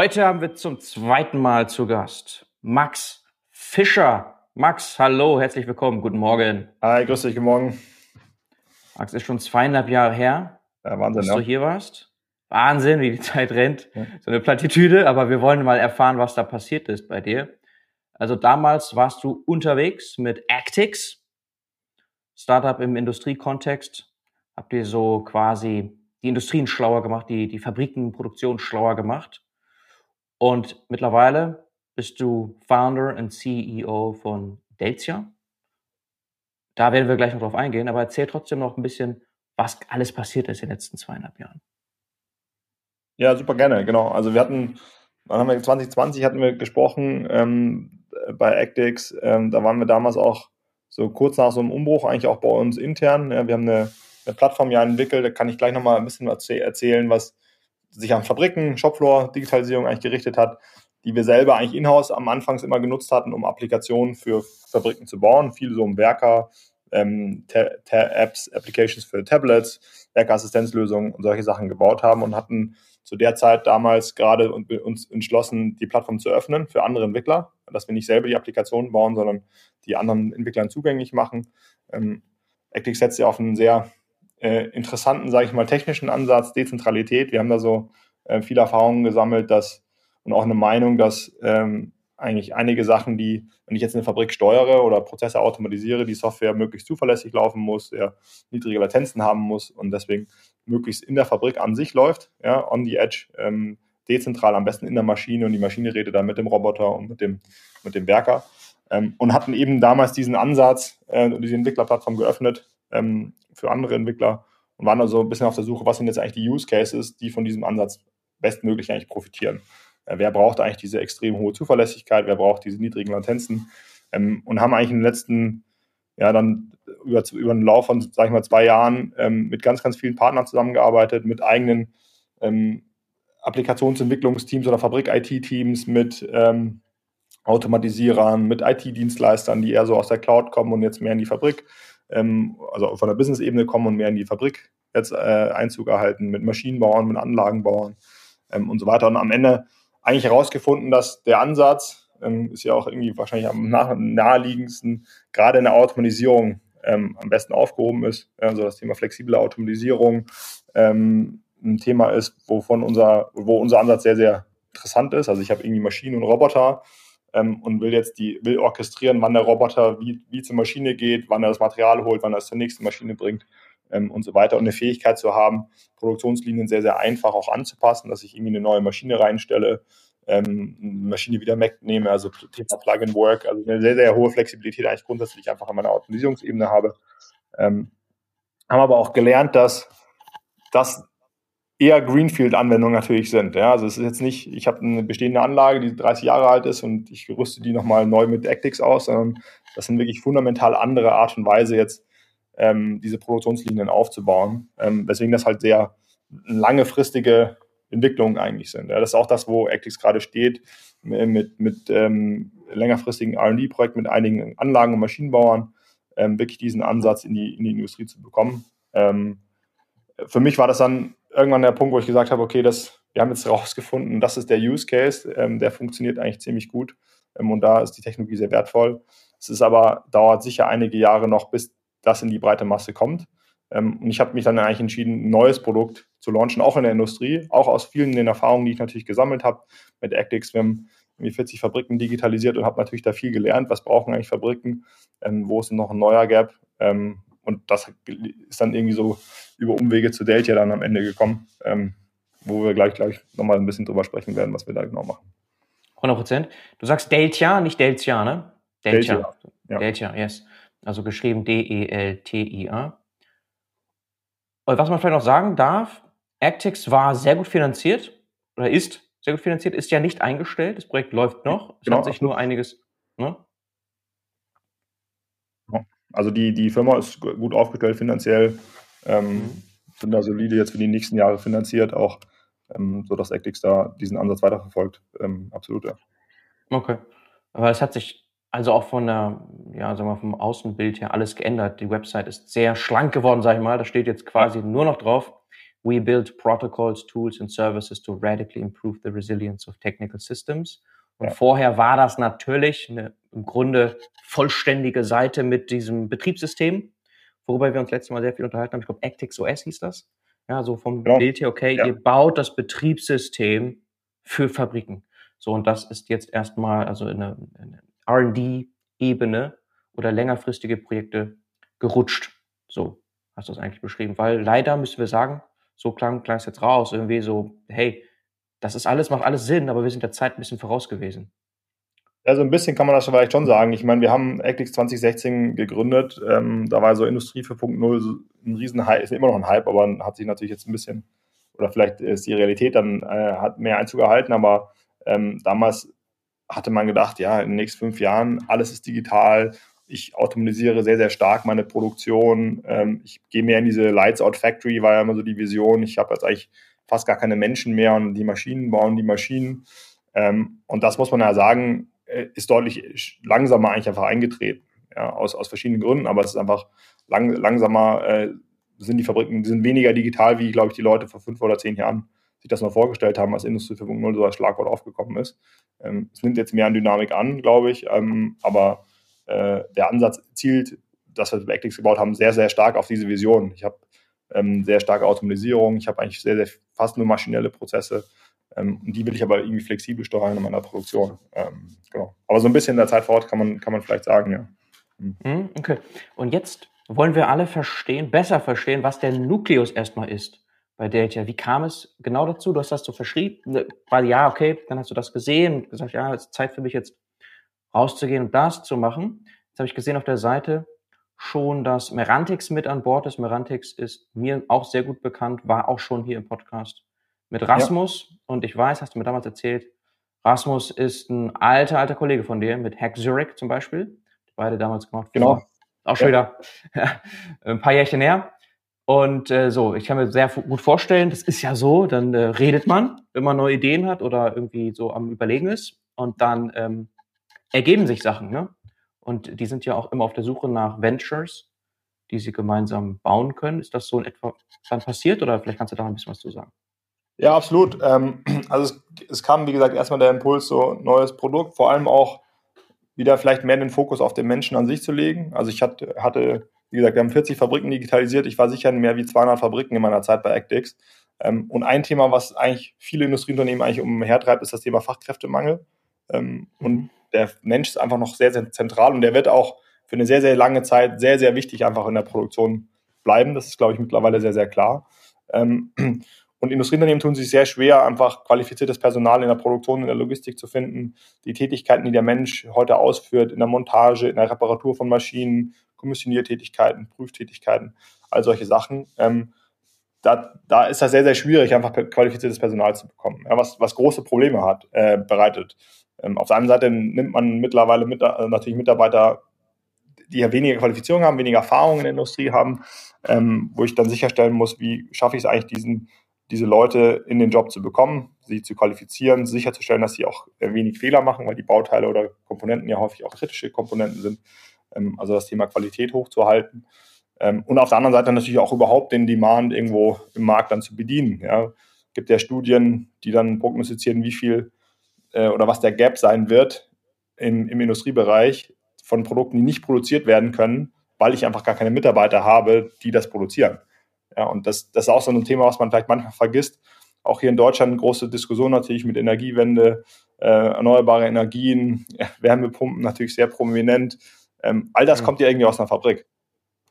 Heute haben wir zum zweiten Mal zu Gast Max Fischer. Max, hallo, herzlich willkommen, guten Morgen. Hi, grüß dich, guten Morgen. Max, ist schon zweieinhalb Jahre her, ja, Wahnsinn, dass ja. du hier warst. Wahnsinn, wie die Zeit rennt. Ja. So eine Plattitüde, aber wir wollen mal erfahren, was da passiert ist bei dir. Also damals warst du unterwegs mit Actix, Startup im Industriekontext. Habt ihr so quasi die Industrien schlauer gemacht, die, die Fabriken, schlauer gemacht. Und mittlerweile bist du Founder und CEO von Deltia. Da werden wir gleich noch drauf eingehen, aber erzähl trotzdem noch ein bisschen, was alles passiert ist in den letzten zweieinhalb Jahren. Ja, super gerne, genau. Also wir hatten, dann haben wir 2020 hatten wir gesprochen ähm, bei Actix. Ähm, da waren wir damals auch so kurz nach so einem Umbruch, eigentlich auch bei uns intern. Ja, wir haben eine, eine Plattform ja entwickelt, da kann ich gleich nochmal ein bisschen erzählen, was sich an Fabriken, Shopfloor-Digitalisierung eigentlich gerichtet hat, die wir selber eigentlich in-house am Anfang immer genutzt hatten, um Applikationen für Fabriken zu bauen. Viel so um Werker, ähm, Apps, Applications für Tablets, Werkeassistenzlösungen und solche Sachen gebaut haben und hatten zu der Zeit damals gerade uns entschlossen, die Plattform zu öffnen für andere Entwickler, dass wir nicht selber die Applikationen bauen, sondern die anderen Entwicklern zugänglich machen. Ähm, Actix setzt ja auf einen sehr äh, interessanten, sage ich mal, technischen Ansatz, Dezentralität. Wir haben da so äh, viele Erfahrungen gesammelt, dass und auch eine Meinung, dass ähm, eigentlich einige Sachen, die, wenn ich jetzt eine Fabrik steuere oder Prozesse automatisiere, die Software möglichst zuverlässig laufen muss, ja, niedrige Latenzen haben muss und deswegen möglichst in der Fabrik an sich läuft, ja, on the edge, ähm, dezentral, am besten in der Maschine und die Maschine redet dann mit dem Roboter und mit dem, mit dem Werker. Ähm, und hatten eben damals diesen Ansatz, äh, diese Entwicklerplattform geöffnet, ähm, für andere Entwickler und waren also ein bisschen auf der Suche, was sind jetzt eigentlich die Use Cases, die von diesem Ansatz bestmöglich eigentlich profitieren. Äh, wer braucht eigentlich diese extrem hohe Zuverlässigkeit, wer braucht diese niedrigen Latenzen ähm, und haben eigentlich in den letzten, ja, dann über, über einen Lauf von, sag ich mal, zwei Jahren ähm, mit ganz, ganz vielen Partnern zusammengearbeitet, mit eigenen ähm, Applikationsentwicklungsteams oder Fabrik-IT-Teams, mit ähm, Automatisierern, mit IT-Dienstleistern, die eher so aus der Cloud kommen und jetzt mehr in die Fabrik ähm, also von der Business-Ebene kommen und mehr in die Fabrik jetzt äh, Einzug erhalten, mit Maschinenbauern, mit Anlagenbauern ähm, und so weiter. Und am Ende eigentlich herausgefunden, dass der Ansatz, ähm, ist ja auch irgendwie wahrscheinlich am nah naheliegendsten, gerade in der Automatisierung ähm, am besten aufgehoben ist. Also das Thema flexible Automatisierung ähm, ein Thema ist, wovon unser, wo unser Ansatz sehr, sehr interessant ist. Also ich habe irgendwie Maschinen und Roboter, ähm, und will jetzt die, will orchestrieren, wann der Roboter wie, wie zur Maschine geht, wann er das Material holt, wann er es zur nächsten Maschine bringt ähm, und so weiter. Und eine Fähigkeit zu haben, Produktionslinien sehr, sehr einfach auch anzupassen, dass ich irgendwie eine neue Maschine reinstelle, ähm, Maschine wieder wegnehme, also Thema Plug and Work, also eine sehr, sehr hohe Flexibilität eigentlich grundsätzlich einfach an meiner Automatisierungsebene habe. Ähm, haben aber auch gelernt, dass das eher Greenfield-Anwendungen natürlich sind. Ja, also es ist jetzt nicht, ich habe eine bestehende Anlage, die 30 Jahre alt ist und ich rüste die nochmal neu mit Actix aus, sondern das sind wirklich fundamental andere Art und Weise jetzt ähm, diese Produktionslinien aufzubauen. Ähm, weswegen das halt sehr langefristige Entwicklungen eigentlich sind. Ja, das ist auch das, wo Actix gerade steht, mit, mit ähm, längerfristigen R&D-Projekten mit einigen Anlagen- und Maschinenbauern, ähm, wirklich diesen Ansatz in die, in die Industrie zu bekommen. Ähm, für mich war das dann irgendwann der Punkt, wo ich gesagt habe, okay, das, wir haben jetzt rausgefunden, das ist der Use Case, ähm, der funktioniert eigentlich ziemlich gut ähm, und da ist die Technologie sehr wertvoll. Es ist aber, dauert sicher einige Jahre noch, bis das in die breite Masse kommt. Ähm, und ich habe mich dann eigentlich entschieden, ein neues Produkt zu launchen, auch in der Industrie, auch aus vielen den Erfahrungen, die ich natürlich gesammelt habe mit Actix. Wir haben irgendwie 40 Fabriken digitalisiert und habe natürlich da viel gelernt, was brauchen eigentlich Fabriken, ähm, wo ist noch ein neuer Gap. Ähm, und das ist dann irgendwie so über Umwege zu Delta dann am Ende gekommen, ähm, wo wir gleich, gleich nochmal ein bisschen drüber sprechen werden, was wir da genau machen. 100 Prozent. Du sagst Delta, nicht Deltia, ne? Delta. Delta, ja. Delta yes. Also geschrieben D-E-L-T-I-A. Und was man vielleicht noch sagen darf, Actix war sehr gut finanziert oder ist sehr gut finanziert, ist ja nicht eingestellt. Das Projekt läuft noch. Es genau, hat sich absolut. nur einiges. Ne? Also die, die Firma ist gut aufgestellt finanziell, ähm, sind da solide jetzt für die nächsten Jahre finanziert, auch ähm, so dass Actix da diesen Ansatz weiterverfolgt. Ähm, absolut, ja. Okay. Aber es hat sich also auch von der, ja, sagen wir vom Außenbild her alles geändert. Die Website ist sehr schlank geworden, sage ich mal. Da steht jetzt quasi nur noch drauf. We build protocols, tools and services to radically improve the resilience of technical systems. Und ja. vorher war das natürlich eine im Grunde vollständige Seite mit diesem Betriebssystem, worüber wir uns letztes Mal sehr viel unterhalten haben. Ich glaube, Actix OS hieß das. Ja, so vom genau. Bild her, okay, ja. ihr baut das Betriebssystem für Fabriken. So, und das ist jetzt erstmal, also in eine, eine RD-Ebene oder längerfristige Projekte gerutscht. So hast du es eigentlich beschrieben. Weil leider müssen wir sagen, so klang, klang es jetzt raus, irgendwie so, hey, das ist alles, macht alles Sinn, aber wir sind der Zeit ein bisschen voraus gewesen. Ja, so ein bisschen kann man das vielleicht schon sagen. Ich meine, wir haben Eclipse 2016 gegründet. Ähm, da war so Industrie 4.0 ein riesen Hype, ist immer noch ein Hype, aber hat sich natürlich jetzt ein bisschen, oder vielleicht ist die Realität dann, äh, hat mehr Einzug erhalten, aber ähm, damals hatte man gedacht, ja, in den nächsten fünf Jahren, alles ist digital. Ich automatisiere sehr, sehr stark meine Produktion. Ähm, ich gehe mehr in diese Lights Out Factory, war ja immer so die Vision. Ich habe jetzt eigentlich fast gar keine Menschen mehr und die Maschinen bauen die Maschinen. Ähm, und das muss man ja sagen, ist deutlich langsamer eigentlich einfach eingetreten. Ja, aus, aus verschiedenen Gründen, aber es ist einfach lang, langsamer, äh, sind die Fabriken, sind weniger digital, wie, glaube ich, die Leute vor fünf oder zehn Jahren sich das noch vorgestellt haben, als Industrie 4.0 so als Schlagwort aufgekommen ist. Ähm, es nimmt jetzt mehr an Dynamik an, glaube ich, ähm, aber äh, der Ansatz zielt, das, was wir Actix gebaut haben, sehr, sehr stark auf diese Vision. Ich habe ähm, sehr starke Automatisierung, ich habe eigentlich sehr, sehr fast nur maschinelle Prozesse ähm, die will ich aber irgendwie flexibel steuern in meiner Produktion. Ähm, genau. Aber so ein bisschen in der Zeit vor Ort kann man, kann man vielleicht sagen, ja. Mhm. Okay. Und jetzt wollen wir alle verstehen, besser verstehen, was der Nukleus erstmal ist bei Delta. Wie kam es genau dazu? Du hast das so verschrieben, ne, weil ja, okay, dann hast du das gesehen und gesagt, ja, es ist Zeit für mich jetzt rauszugehen und das zu machen. Jetzt habe ich gesehen auf der Seite schon, dass Merantix mit an Bord ist. Merantix ist mir auch sehr gut bekannt, war auch schon hier im Podcast mit Rasmus. Ja. Und ich weiß, hast du mir damals erzählt, Rasmus ist ein alter, alter Kollege von dir mit Hack Zurich zum Beispiel. Beide damals gemacht. Genau. Auch schon ja. wieder ein paar Jährchen her. Und äh, so, ich kann mir sehr gut vorstellen, das ist ja so, dann äh, redet man, wenn man neue Ideen hat oder irgendwie so am Überlegen ist. Und dann ähm, ergeben sich Sachen. Ne? Und die sind ja auch immer auf der Suche nach Ventures, die sie gemeinsam bauen können. Ist das so in etwa dann passiert oder vielleicht kannst du da ein bisschen was zu sagen? Ja, absolut. Ähm, also es, es, kam, wie gesagt, erstmal der Impuls, so neues Produkt, vor allem auch wieder vielleicht mehr den Fokus auf den Menschen an sich zu legen. Also ich hatte, hatte wie gesagt, wir haben 40 Fabriken digitalisiert. Ich war sicher in mehr wie 200 Fabriken in meiner Zeit bei Actix. Ähm, und ein Thema, was eigentlich viele Industrieunternehmen eigentlich umhertreibt, ist das Thema Fachkräftemangel. Ähm, und mhm. der Mensch ist einfach noch sehr, sehr zentral und der wird auch für eine sehr, sehr lange Zeit sehr, sehr wichtig einfach in der Produktion bleiben. Das ist, glaube ich, mittlerweile sehr, sehr klar. Ähm, und Industrieunternehmen tun sich sehr schwer, einfach qualifiziertes Personal in der Produktion, in der Logistik zu finden. Die Tätigkeiten, die der Mensch heute ausführt, in der Montage, in der Reparatur von Maschinen, Kommissioniertätigkeiten, Prüftätigkeiten, all solche Sachen. Ähm, da, da ist das sehr, sehr schwierig, einfach qualifiziertes Personal zu bekommen, ja, was, was große Probleme hat, äh, bereitet. Ähm, auf der einen Seite nimmt man mittlerweile mit, äh, natürlich Mitarbeiter, die ja weniger Qualifizierung haben, weniger Erfahrung in der Industrie haben, ähm, wo ich dann sicherstellen muss, wie schaffe ich es eigentlich, diesen, diese Leute in den Job zu bekommen, sie zu qualifizieren, sicherzustellen, dass sie auch wenig Fehler machen, weil die Bauteile oder Komponenten ja häufig auch kritische Komponenten sind ähm, also das Thema Qualität hochzuhalten. Ähm, und auf der anderen Seite natürlich auch überhaupt den Demand irgendwo im Markt dann zu bedienen. Ja. Es gibt ja Studien, die dann prognostizieren, wie viel äh, oder was der Gap sein wird im, im Industriebereich von Produkten, die nicht produziert werden können, weil ich einfach gar keine Mitarbeiter habe, die das produzieren. Ja, und das, das ist auch so ein Thema, was man vielleicht manchmal vergisst. Auch hier in Deutschland eine große Diskussion natürlich mit Energiewende, äh, erneuerbare Energien, Wärmepumpen natürlich sehr prominent. Ähm, all das mhm. kommt ja irgendwie aus einer Fabrik.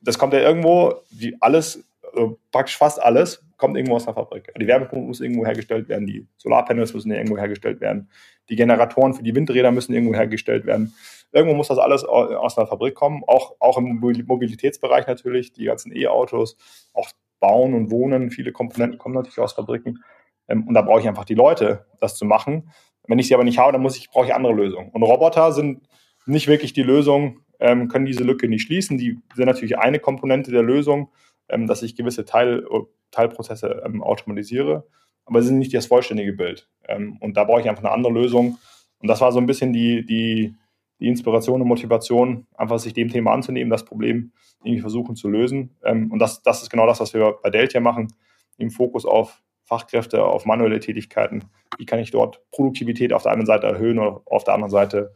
Das kommt ja irgendwo, wie alles, also praktisch fast alles, kommt irgendwo aus einer Fabrik. Die Wärmepumpe muss irgendwo hergestellt werden, die Solarpanels müssen irgendwo hergestellt werden, die Generatoren für die Windräder müssen irgendwo hergestellt werden. Irgendwo muss das alles aus einer Fabrik kommen, auch, auch im Mobilitätsbereich natürlich, die ganzen E-Autos, auch Bauen und Wohnen, viele Komponenten kommen natürlich aus Fabriken. Ähm, und da brauche ich einfach die Leute, das zu machen. Wenn ich sie aber nicht habe, dann muss ich, brauche ich andere Lösungen. Und Roboter sind nicht wirklich die Lösung, ähm, können diese Lücke nicht schließen. Die sind natürlich eine Komponente der Lösung, ähm, dass ich gewisse Teil, Teilprozesse ähm, automatisiere, aber sie sind nicht das vollständige Bild. Ähm, und da brauche ich einfach eine andere Lösung. Und das war so ein bisschen die, die, die Inspiration und Motivation, einfach sich dem Thema anzunehmen, das Problem irgendwie versuchen zu lösen. Ähm, und das, das ist genau das, was wir bei Delta machen, im Fokus auf Fachkräfte, auf manuelle Tätigkeiten. Wie kann ich dort Produktivität auf der einen Seite erhöhen oder auf der anderen Seite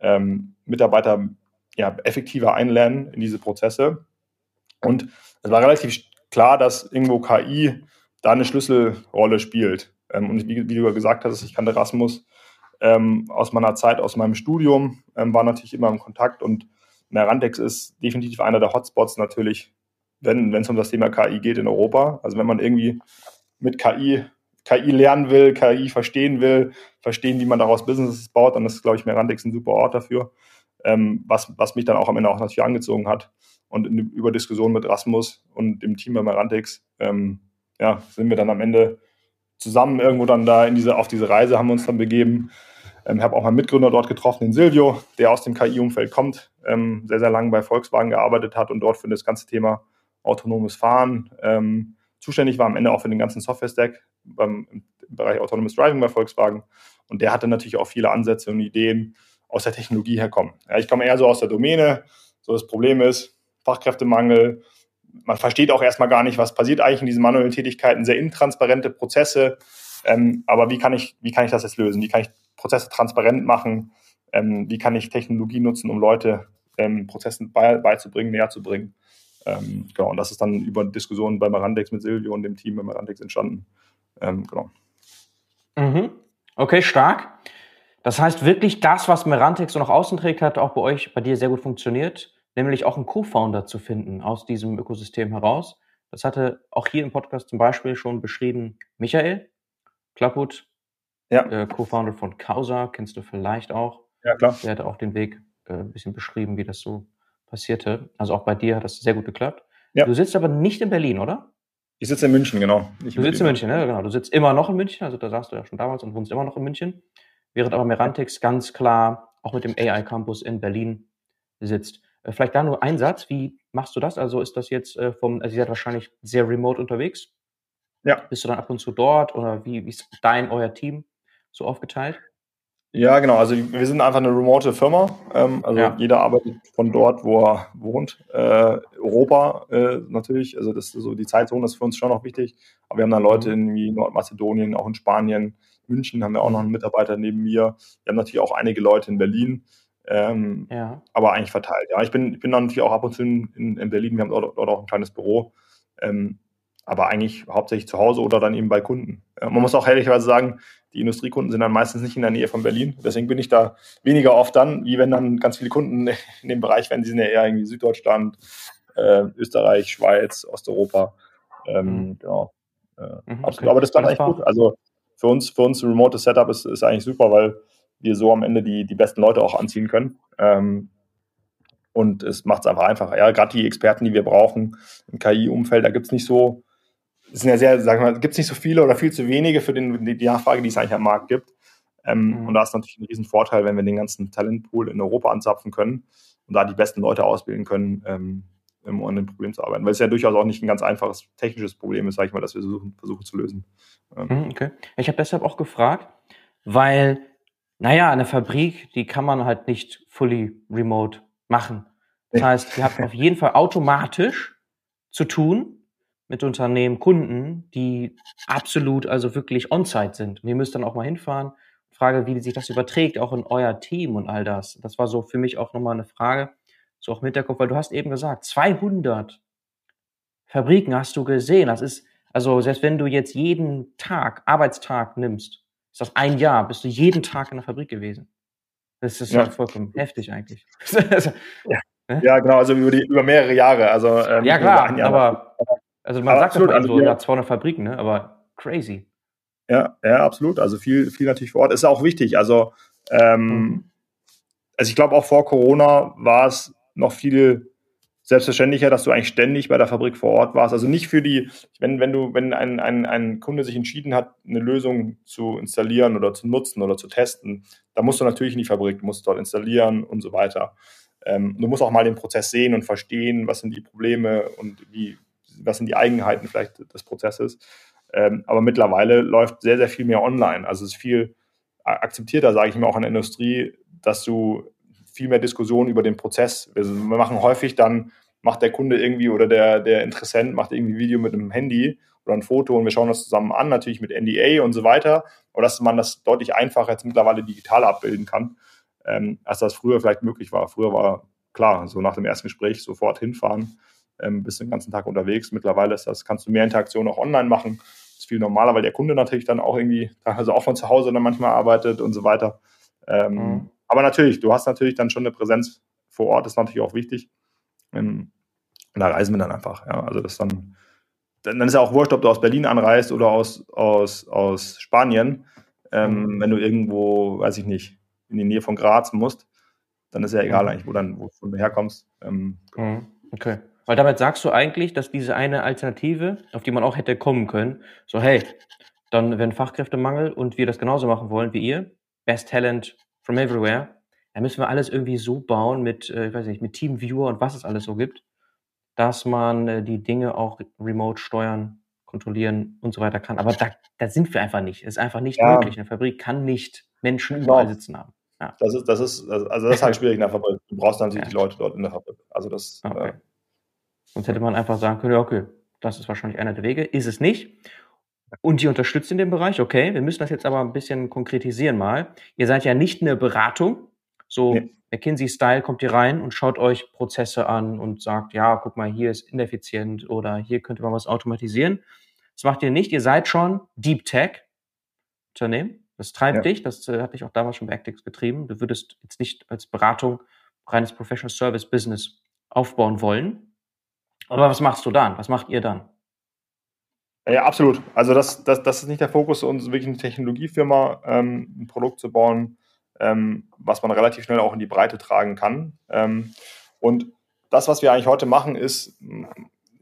ähm, Mitarbeiter ja, effektiver einlernen in diese Prozesse. Und es war relativ klar, dass irgendwo KI da eine Schlüsselrolle spielt. Ähm, und wie, wie, du gesagt hast, ich kannte Rasmus ähm, aus meiner Zeit, aus meinem Studium, ähm, war natürlich immer im Kontakt und Merantex ist definitiv einer der Hotspots natürlich, wenn es um das Thema KI geht in Europa. Also wenn man irgendwie mit KI KI lernen will, KI verstehen will, verstehen, wie man daraus Businesses baut, dann ist, glaube ich, Merantex ein super Ort dafür. Ähm, was, was mich dann auch am Ende auch natürlich angezogen hat. Und in, über Diskussionen mit Rasmus und dem Team bei Merantex ähm, ja, sind wir dann am Ende zusammen irgendwo dann da in diese, auf diese Reise haben wir uns dann begeben. Ähm, habe auch meinen Mitgründer dort getroffen, den Silvio, der aus dem KI-Umfeld kommt, ähm, sehr, sehr lange bei Volkswagen gearbeitet hat und dort für das ganze Thema autonomes Fahren ähm, zuständig war, am Ende auch für den ganzen Software-Stack im Bereich Autonomous Driving bei Volkswagen. Und der hatte natürlich auch viele Ansätze und Ideen aus der Technologie herkommen. Ja, ich komme eher so aus der Domäne. So das Problem ist Fachkräftemangel. Man versteht auch erstmal gar nicht, was passiert eigentlich in diesen manuellen Tätigkeiten. Sehr intransparente Prozesse. Ähm, aber wie kann, ich, wie kann ich das jetzt lösen? Wie kann ich Prozesse transparent machen? Ähm, wie kann ich Technologie nutzen, um Leute ähm, Prozessen bei, beizubringen, näher zu bringen? Ähm, genau, und das ist dann über Diskussionen bei Marandex mit Silvio und dem Team bei Marandex entstanden. Ähm, genau. Mhm. Okay, stark. Das heißt wirklich, das, was Merantex so nach außen trägt, hat auch bei euch, bei dir sehr gut funktioniert, nämlich auch einen Co-Founder zu finden aus diesem Ökosystem heraus. Das hatte auch hier im Podcast zum Beispiel schon beschrieben Michael Klapput, ja. äh, Co-Founder von Causa, kennst du vielleicht auch. Ja, klar. Der hat auch den Weg äh, ein bisschen beschrieben, wie das so passierte. Also auch bei dir hat das sehr gut geklappt. Ja. Du sitzt aber nicht in Berlin, oder? Ich sitze in München, genau. Ich du sitzt in München, ne? genau. Du sitzt immer noch in München, also da saßt du ja schon damals und wohnst immer noch in München, während aber Merantix ganz klar auch mit dem AI Campus in Berlin sitzt. Äh, vielleicht da nur ein Satz, wie machst du das? Also ist das jetzt äh, vom, also ihr seid wahrscheinlich sehr remote unterwegs. Ja. Bist du dann ab und zu dort oder wie, wie ist dein, euer Team so aufgeteilt? Ja, genau. Also wir sind einfach eine remote Firma. Ähm, also ja. jeder arbeitet von dort, wo er wohnt. Äh, Europa äh, natürlich. Also das so die Zeitzone ist für uns schon noch wichtig. Aber wir haben dann Leute mhm. in Nordmazedonien, auch in Spanien, München haben wir auch noch einen Mitarbeiter neben mir. Wir haben natürlich auch einige Leute in Berlin. Ähm, ja. Aber eigentlich verteilt. Ja, ich bin, ich bin dann natürlich auch ab und zu in, in Berlin. Wir haben dort, dort auch ein kleines Büro. Ähm, aber eigentlich hauptsächlich zu Hause oder dann eben bei Kunden. Man muss auch ehrlicherweise sagen, die Industriekunden sind dann meistens nicht in der Nähe von Berlin. Deswegen bin ich da weniger oft dann, wie wenn dann ganz viele Kunden in dem Bereich wären. Die sind ja eher irgendwie Süddeutschland, äh, Österreich, Schweiz, Osteuropa. Ähm, mhm. Genau. Äh, mhm, okay. Aber das ist dann echt gut. Also für uns, für uns remote Setup ist, ist eigentlich super, weil wir so am Ende die, die besten Leute auch anziehen können. Ähm, und es macht es einfach einfacher. Ja, gerade die Experten, die wir brauchen im KI-Umfeld, da gibt es nicht so es sind ja sehr, sagen wir mal, gibt es nicht so viele oder viel zu wenige für den, die, Nachfrage, die es eigentlich am Markt gibt. Ähm, mhm. Und da ist natürlich ein Riesenvorteil, wenn wir den ganzen Talentpool in Europa anzapfen können und da die besten Leute ausbilden können, ähm, um an dem Problem zu arbeiten. Weil es ja durchaus auch nicht ein ganz einfaches technisches Problem ist, sage ich mal, das wir versuchen, versuchen zu lösen. Ähm. Mhm, okay. Ich habe deshalb auch gefragt, weil, naja, eine Fabrik, die kann man halt nicht fully remote machen. Das heißt, ihr habt auf jeden Fall automatisch zu tun, mit Unternehmen Kunden, die absolut, also wirklich on-site sind. Und ihr müsst dann auch mal hinfahren. Frage, wie sich das überträgt, auch in euer Team und all das. Das war so für mich auch nochmal eine Frage, so auch mit der Kopf, weil du hast eben gesagt, 200 Fabriken hast du gesehen. Das ist, also selbst wenn du jetzt jeden Tag, Arbeitstag nimmst, ist das ein Jahr, bist du jeden Tag in der Fabrik gewesen. Das ist ja, vollkommen heftig eigentlich. ja. ja. genau, also über, die, über mehrere Jahre. Also, ähm, ja, klar, aber also man sagt absolut, also so, ja, 200 Fabriken, ne? aber crazy. Ja, ja, absolut. Also viel, viel natürlich vor Ort. Ist auch wichtig. Also, ähm, mhm. also ich glaube auch vor Corona war es noch viel selbstverständlicher, dass du eigentlich ständig bei der Fabrik vor Ort warst. Also nicht für die, wenn, wenn du, wenn ein, ein, ein Kunde sich entschieden hat, eine Lösung zu installieren oder zu nutzen oder zu testen, da musst du natürlich in die Fabrik, musst dort installieren und so weiter. Ähm, du musst auch mal den Prozess sehen und verstehen, was sind die Probleme und wie, was sind die Eigenheiten vielleicht des Prozesses. Ähm, aber mittlerweile läuft sehr, sehr viel mehr online. Also es ist viel akzeptierter, sage ich mal, auch in der Industrie, dass du viel mehr Diskussion über den Prozess. Also wir machen häufig dann, macht der Kunde irgendwie oder der, der Interessent macht irgendwie ein Video mit einem Handy oder ein Foto und wir schauen das zusammen an, natürlich mit NDA und so weiter. Aber dass man das deutlich einfacher jetzt mittlerweile digital abbilden kann, ähm, als das früher vielleicht möglich war. Früher war klar, so nach dem ersten Gespräch sofort hinfahren, ähm, bist den ganzen Tag unterwegs. Mittlerweile ist das, kannst du mehr Interaktion auch online machen. Das ist viel normaler, weil der Kunde natürlich dann auch irgendwie, also auch von zu Hause dann manchmal arbeitet und so weiter. Ähm, mhm. Aber natürlich, du hast natürlich dann schon eine Präsenz vor Ort, ist natürlich auch wichtig. Ähm, und da reisen wir dann einfach. Ja. Also das dann, dann ist ja auch wurscht, ob du aus Berlin anreist oder aus, aus, aus Spanien. Ähm, mhm. Wenn du irgendwo, weiß ich nicht, in die Nähe von Graz musst, dann ist ja egal mhm. eigentlich, wo, dann, wo du herkommst. Ähm, mhm. Okay. Weil damit sagst du eigentlich, dass diese eine Alternative, auf die man auch hätte kommen können, so hey, dann wenn Fachkräftemangel und wir das genauso machen wollen wie ihr, Best Talent from everywhere, dann müssen wir alles irgendwie so bauen mit, äh, ich weiß nicht, mit Teamviewer und was es alles so gibt, dass man äh, die Dinge auch remote steuern, kontrollieren und so weiter kann. Aber da, da sind wir einfach nicht. Es ist einfach nicht ja. möglich. Eine Fabrik kann nicht Menschen genau. überall sitzen haben. Ja. Das ist, das ist, also das ist halt schwierig in der Fabrik. Du brauchst natürlich ja. die Leute dort in der Fabrik. Also das. Okay. Äh, Sonst hätte man einfach sagen können, okay, das ist wahrscheinlich einer der Wege. Ist es nicht. Und ihr unterstützt in dem Bereich, okay. Wir müssen das jetzt aber ein bisschen konkretisieren mal. Ihr seid ja nicht eine Beratung. So nee. McKinsey-Style kommt ihr rein und schaut euch Prozesse an und sagt, ja, guck mal, hier ist ineffizient oder hier könnte man was automatisieren. Das macht ihr nicht. Ihr seid schon Deep Tech Unternehmen. Das treibt ja. dich, das äh, hat dich auch damals schon bei Actix getrieben. Du würdest jetzt nicht als Beratung reines Professional Service Business aufbauen wollen. Aber was machst du dann? Was macht ihr dann? Ja, absolut. Also das, das, das ist nicht der Fokus, uns wirklich eine Technologiefirma ähm, ein Produkt zu bauen, ähm, was man relativ schnell auch in die Breite tragen kann. Ähm, und das, was wir eigentlich heute machen, ist,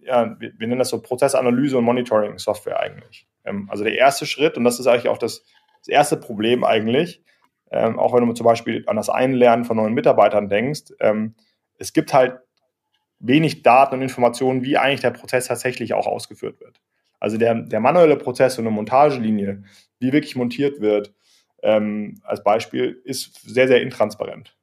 ja, wir, wir nennen das so Prozessanalyse und Monitoring Software eigentlich. Ähm, also der erste Schritt, und das ist eigentlich auch das, das erste Problem eigentlich, ähm, auch wenn du zum Beispiel an das Einlernen von neuen Mitarbeitern denkst, ähm, es gibt halt wenig Daten und Informationen, wie eigentlich der Prozess tatsächlich auch ausgeführt wird. Also der, der manuelle Prozess und eine Montagelinie, wie wirklich montiert wird, ähm, als Beispiel, ist sehr, sehr intransparent.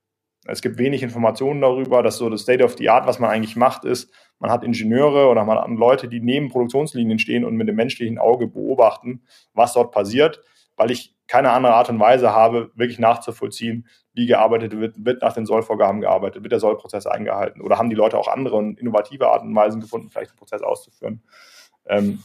Es gibt wenig Informationen darüber, dass so das State of the Art, was man eigentlich macht, ist, man hat Ingenieure oder man hat Leute, die neben Produktionslinien stehen und mit dem menschlichen Auge beobachten, was dort passiert weil ich keine andere Art und Weise habe, wirklich nachzuvollziehen, wie gearbeitet wird, wird nach den Sollvorgaben gearbeitet, wird der Sollprozess eingehalten oder haben die Leute auch andere und innovative Arten und Weisen gefunden, vielleicht den Prozess auszuführen. Ähm,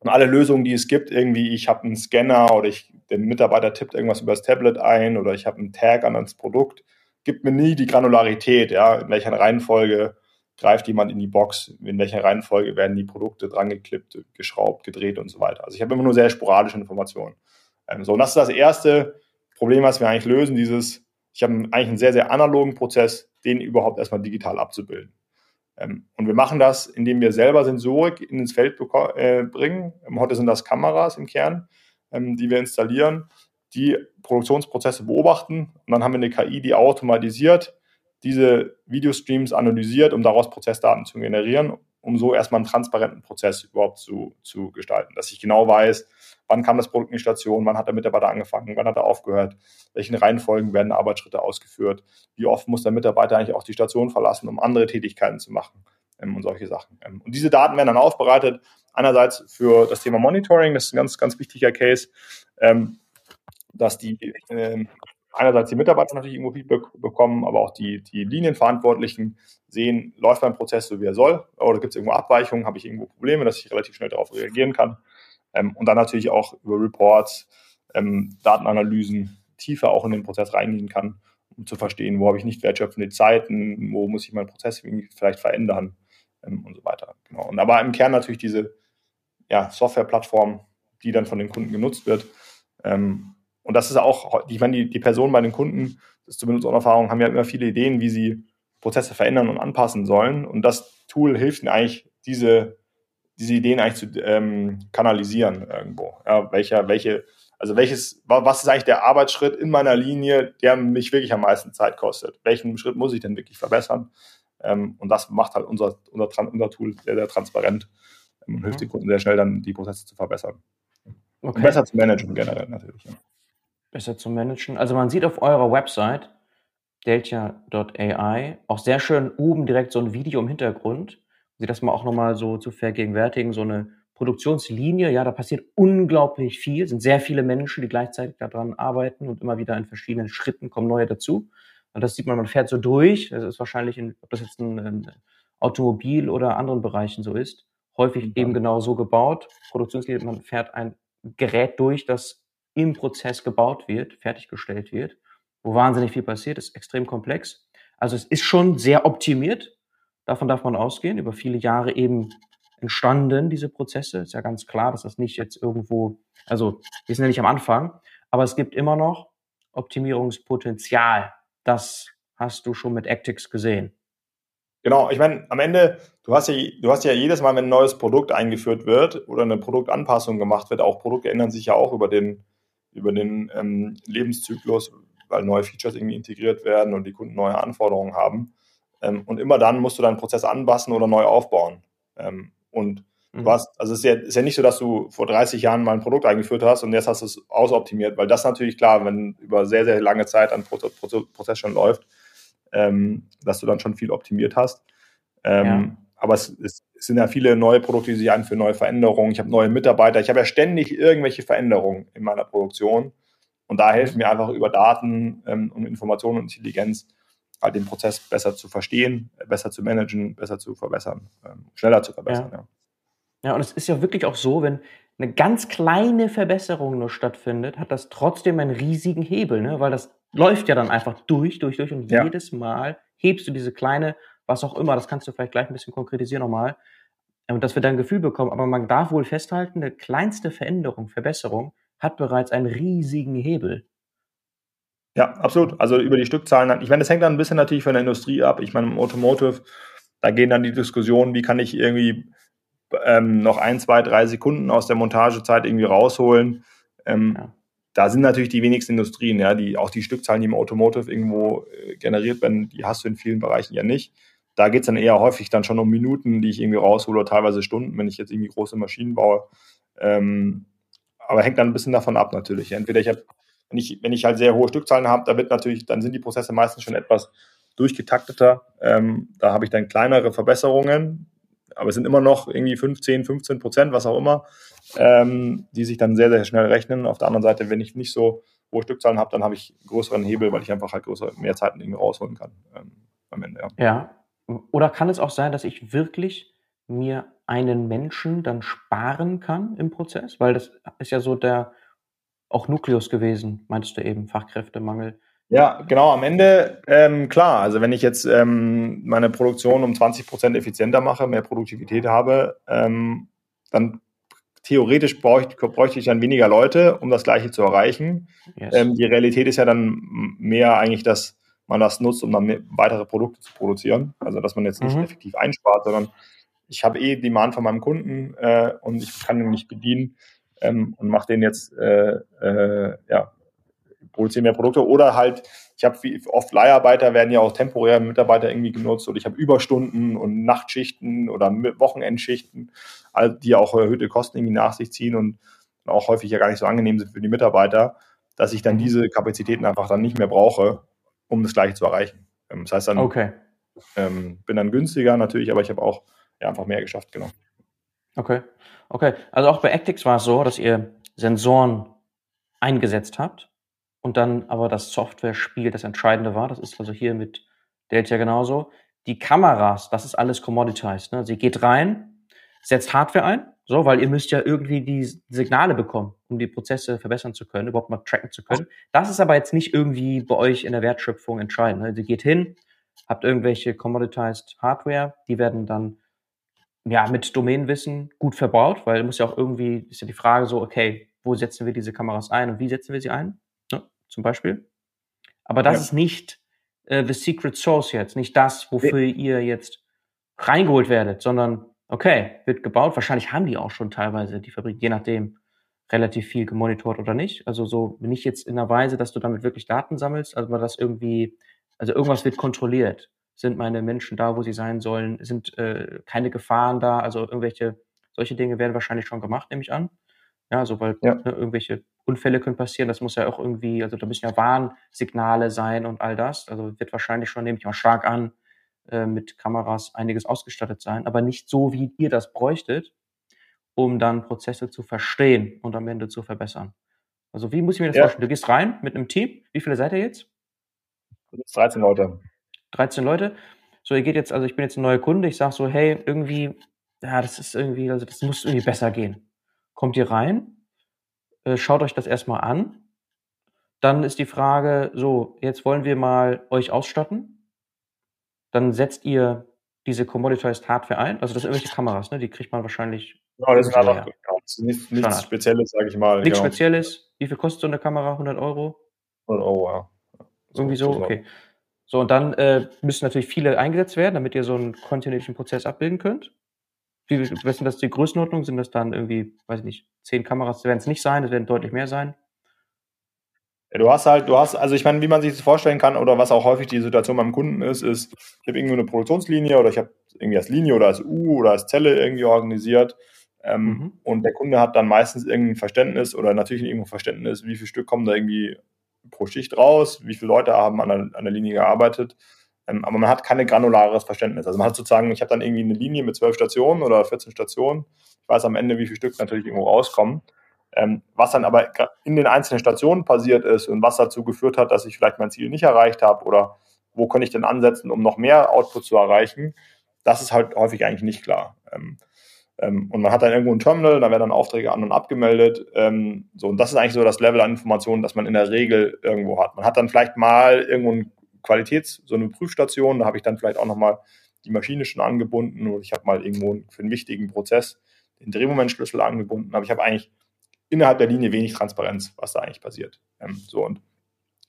und alle Lösungen, die es gibt, irgendwie, ich habe einen Scanner oder ich, der Mitarbeiter tippt irgendwas über das Tablet ein oder ich habe einen Tag an das Produkt, gibt mir nie die Granularität, ja, in welcher Reihenfolge greift jemand in die Box, in welcher Reihenfolge werden die Produkte dran geklippt, geschraubt, gedreht und so weiter. Also ich habe immer nur sehr sporadische Informationen. Ähm, so, und das ist das erste Problem, was wir eigentlich lösen, dieses, ich habe eigentlich einen sehr, sehr analogen Prozess, den überhaupt erstmal digital abzubilden. Ähm, und wir machen das, indem wir selber Sensorik ins Feld äh, bringen. Ähm, heute sind das Kameras im Kern, ähm, die wir installieren, die Produktionsprozesse beobachten. Und dann haben wir eine KI, die automatisiert diese Videostreams analysiert, um daraus Prozessdaten zu generieren, um so erstmal einen transparenten Prozess überhaupt zu, zu gestalten. Dass ich genau weiß, wann kam das Produkt in die Station, wann hat der Mitarbeiter angefangen, wann hat er aufgehört, welchen Reihenfolgen werden Arbeitsschritte ausgeführt, wie oft muss der Mitarbeiter eigentlich auch die Station verlassen, um andere Tätigkeiten zu machen ähm, und solche Sachen. Ähm, und diese Daten werden dann aufbereitet, einerseits für das Thema Monitoring, das ist ein ganz, ganz wichtiger Case, ähm, dass die äh, einerseits die Mitarbeiter natürlich irgendwo Feedback bekommen, aber auch die, die Linienverantwortlichen sehen, läuft mein Prozess so, wie er soll, oder gibt es irgendwo Abweichungen, habe ich irgendwo Probleme, dass ich relativ schnell darauf reagieren kann. Ähm, und dann natürlich auch über Reports, ähm, Datenanalysen tiefer auch in den Prozess reingehen kann, um zu verstehen, wo habe ich nicht wertschöpfende Zeiten, wo muss ich meinen Prozess vielleicht verändern ähm, und so weiter. Genau. Und aber im Kern natürlich diese ja, Softwareplattform, die dann von den Kunden genutzt wird. Ähm, und das ist auch, ich meine, die, die Personen bei den Kunden, das ist zumindest unsere Erfahrung, haben ja immer viele Ideen, wie sie Prozesse verändern und anpassen sollen. Und das Tool hilft ihnen eigentlich, diese diese Ideen eigentlich zu ähm, kanalisieren irgendwo. Ja, welcher, welche, also welches, was ist eigentlich der Arbeitsschritt in meiner Linie, der mich wirklich am meisten Zeit kostet? Welchen Schritt muss ich denn wirklich verbessern? Ähm, und das macht halt unser, unser, unser Tool sehr, sehr transparent ähm, und mhm. hilft den Kunden sehr schnell dann die Prozesse zu verbessern. Okay. besser zu managen generell natürlich. Ja. Besser zu managen. Also man sieht auf eurer Website, Delta.ai. Auch sehr schön oben direkt so ein Video im Hintergrund, um sich das mal auch nochmal so zu vergegenwärtigen, so eine Produktionslinie, ja, da passiert unglaublich viel, sind sehr viele Menschen, die gleichzeitig daran arbeiten und immer wieder in verschiedenen Schritten kommen neue dazu. Und das sieht man, man fährt so durch. Das ist wahrscheinlich, in, ob das jetzt ein, ein Automobil oder anderen Bereichen so ist, häufig mhm. eben genau so gebaut. Produktionslinie, man fährt ein Gerät durch, das im Prozess gebaut wird, fertiggestellt wird, wo wahnsinnig viel passiert, ist extrem komplex. Also es ist schon sehr optimiert. Davon darf man ausgehen, über viele Jahre eben entstanden, diese Prozesse. Ist ja ganz klar, dass das nicht jetzt irgendwo, also wir sind ja nicht am Anfang, aber es gibt immer noch Optimierungspotenzial. Das hast du schon mit Actix gesehen. Genau, ich meine, am Ende, du hast ja, du hast ja jedes Mal, wenn ein neues Produkt eingeführt wird oder eine Produktanpassung gemacht wird, auch Produkte ändern sich ja auch über den, über den ähm, Lebenszyklus, weil neue Features irgendwie integriert werden und die Kunden neue Anforderungen haben. Ähm, und immer dann musst du deinen Prozess anpassen oder neu aufbauen. Ähm, und mhm. hast, also es ist ja, ist ja nicht so, dass du vor 30 Jahren mal ein Produkt eingeführt hast und jetzt hast du es ausoptimiert, weil das natürlich klar, wenn über sehr, sehr lange Zeit ein Prozess schon läuft, ähm, dass du dann schon viel optimiert hast. Ähm, ja. Aber es, es, sind ja viele neue Produkte, die sich einführen, neue Veränderungen. Ich habe neue Mitarbeiter. Ich habe ja ständig irgendwelche Veränderungen in meiner Produktion. Und da helfen mir einfach über Daten ähm, und Informationen und Intelligenz halt den Prozess besser zu verstehen, besser zu managen, besser zu verbessern, ähm, schneller zu verbessern. Ja. ja. ja, und es ist ja wirklich auch so, wenn eine ganz kleine Verbesserung nur stattfindet, hat das trotzdem einen riesigen Hebel, ne? weil das läuft ja dann einfach durch, durch, durch und ja. jedes Mal hebst du diese kleine, was auch immer, das kannst du vielleicht gleich ein bisschen konkretisieren nochmal, und ähm, dass wir da ein Gefühl bekommen. Aber man darf wohl festhalten, eine kleinste Veränderung, Verbesserung hat bereits einen riesigen Hebel. Ja, absolut. Also über die Stückzahlen. Ich meine, das hängt dann ein bisschen natürlich von der Industrie ab. Ich meine, im Automotive, da gehen dann die Diskussionen, wie kann ich irgendwie ähm, noch ein, zwei, drei Sekunden aus der Montagezeit irgendwie rausholen. Ähm, ja. Da sind natürlich die wenigsten Industrien, ja, die auch die Stückzahlen, die im Automotive irgendwo äh, generiert werden, die hast du in vielen Bereichen ja nicht. Da geht es dann eher häufig dann schon um Minuten, die ich irgendwie raushole, oder teilweise Stunden, wenn ich jetzt irgendwie große Maschinen baue. Ähm, aber hängt dann ein bisschen davon ab natürlich. Entweder ich habe wenn ich, wenn ich halt sehr hohe Stückzahlen habe, da wird natürlich, dann sind die Prozesse meistens schon etwas durchgetakteter. Ähm, da habe ich dann kleinere Verbesserungen, aber es sind immer noch irgendwie 15, 15 Prozent, was auch immer, ähm, die sich dann sehr, sehr schnell rechnen. Auf der anderen Seite, wenn ich nicht so hohe Stückzahlen habe, dann habe ich größeren Hebel, weil ich einfach halt größere, mehr Zeiten irgendwie rausholen kann ähm, am Ende. Ja. ja. Oder kann es auch sein, dass ich wirklich mir einen Menschen dann sparen kann im Prozess? Weil das ist ja so der, auch Nukleus gewesen, meintest du eben, Fachkräftemangel. Ja, genau, am Ende, ähm, klar, also wenn ich jetzt ähm, meine Produktion um 20 Prozent effizienter mache, mehr Produktivität habe, ähm, dann theoretisch bräuchte, bräuchte ich dann weniger Leute, um das Gleiche zu erreichen. Yes. Ähm, die Realität ist ja dann mehr eigentlich, dass man das nutzt, um dann weitere Produkte zu produzieren. Also dass man jetzt nicht mhm. effektiv einspart, sondern ich habe eh Demand von meinem Kunden äh, und ich kann ihn nicht bedienen ähm, und mache den jetzt, äh, äh, ja, produziere mehr Produkte oder halt, ich habe oft Leiharbeiter, werden ja auch temporär Mitarbeiter irgendwie genutzt oder ich habe Überstunden und Nachtschichten oder Wochenendschichten, die auch erhöhte Kosten irgendwie nach sich ziehen und auch häufig ja gar nicht so angenehm sind für die Mitarbeiter, dass ich dann mhm. diese Kapazitäten einfach dann nicht mehr brauche, um das Gleiche zu erreichen. Ähm, das heißt dann, okay. ähm, bin dann günstiger natürlich, aber ich habe auch ja, einfach mehr geschafft, genau. Okay. Okay. Also auch bei Actix war es so, dass ihr Sensoren eingesetzt habt und dann aber das Software-Spiel das Entscheidende war. Das ist also hier mit Delta genauso. Die Kameras, das ist alles commoditized. Ne? Sie geht rein, setzt Hardware ein, so, weil ihr müsst ja irgendwie die Signale bekommen, um die Prozesse verbessern zu können, überhaupt mal tracken zu können. Das ist aber jetzt nicht irgendwie bei euch in der Wertschöpfung entscheidend. Ne? Sie geht hin, habt irgendwelche commoditized Hardware, die werden dann ja, mit Domänenwissen gut verbaut, weil muss ja auch irgendwie, ist ja die Frage so, okay, wo setzen wir diese Kameras ein und wie setzen wir sie ein? Ja, zum Beispiel. Aber das ja. ist nicht äh, the secret source jetzt, nicht das, wofür nee. ihr jetzt reingeholt werdet, sondern okay, wird gebaut. Wahrscheinlich haben die auch schon teilweise die Fabrik, je nachdem, relativ viel gemonitort oder nicht. Also so nicht jetzt in der Weise, dass du damit wirklich Daten sammelst, also das irgendwie, also irgendwas wird kontrolliert sind meine Menschen da, wo sie sein sollen, sind äh, keine Gefahren da, also irgendwelche solche Dinge werden wahrscheinlich schon gemacht, nehme ich an. Ja, so weil ja. Ne, irgendwelche Unfälle können passieren. Das muss ja auch irgendwie, also da müssen ja Warnsignale sein und all das. Also wird wahrscheinlich schon, nehme ich mal stark an, äh, mit Kameras einiges ausgestattet sein, aber nicht so, wie ihr das bräuchtet, um dann Prozesse zu verstehen und am Ende zu verbessern. Also wie muss ich mir das ja. vorstellen? Du gehst rein mit einem Team. Wie viele seid ihr jetzt? 13 Leute. 13 Leute. So, ihr geht jetzt, also ich bin jetzt ein neuer Kunde, ich sage so, hey, irgendwie, ja, das ist irgendwie, also das muss irgendwie besser gehen. Kommt ihr rein, äh, schaut euch das erstmal an. Dann ist die Frage, so, jetzt wollen wir mal euch ausstatten. Dann setzt ihr diese Commoditized Hardware ein. Also das sind irgendwelche Kameras, ne? Die kriegt man wahrscheinlich. Genau, das ist einfach ja. nichts, nichts Spezielles, sage ich mal. Nichts genau. Spezielles. Wie viel kostet so eine Kamera? 100 Euro? 100 Euro, ja. Irgendwie so, okay. So, und dann äh, müssen natürlich viele eingesetzt werden, damit ihr so einen kontinuierlichen Prozess abbilden könnt. Wie, was sind das die Größenordnung? Sind das dann irgendwie, weiß ich nicht, zehn Kameras werden es nicht sein, es werden deutlich mehr sein? Ja, du hast halt, du hast, also ich meine, wie man sich das vorstellen kann oder was auch häufig die Situation beim Kunden ist, ist, ich habe irgendwo eine Produktionslinie oder ich habe irgendwie als Linie oder als U oder als Zelle irgendwie organisiert ähm, mhm. und der Kunde hat dann meistens irgendein Verständnis oder natürlich irgendein Verständnis, wie viele Stück kommen da irgendwie pro Schicht raus, wie viele Leute haben an der, an der Linie gearbeitet, ähm, aber man hat keine granulares Verständnis. Also man hat sozusagen, ich habe dann irgendwie eine Linie mit zwölf Stationen oder 14 Stationen, ich weiß am Ende, wie viele Stück natürlich irgendwo rauskommen. Ähm, was dann aber in den einzelnen Stationen passiert ist und was dazu geführt hat, dass ich vielleicht mein Ziel nicht erreicht habe oder wo kann ich denn ansetzen, um noch mehr Output zu erreichen, das ist halt häufig eigentlich nicht klar. Ähm, ähm, und man hat dann irgendwo ein Terminal, da werden dann Aufträge an und abgemeldet. Ähm, so, und das ist eigentlich so das Level an Informationen, das man in der Regel irgendwo hat. Man hat dann vielleicht mal irgendwo ein Qualitäts-, so eine Prüfstation, da habe ich dann vielleicht auch nochmal die Maschine schon angebunden oder ich habe mal irgendwo für einen wichtigen Prozess den Drehmomentschlüssel angebunden, aber ich habe eigentlich innerhalb der Linie wenig Transparenz, was da eigentlich passiert. Ähm, so und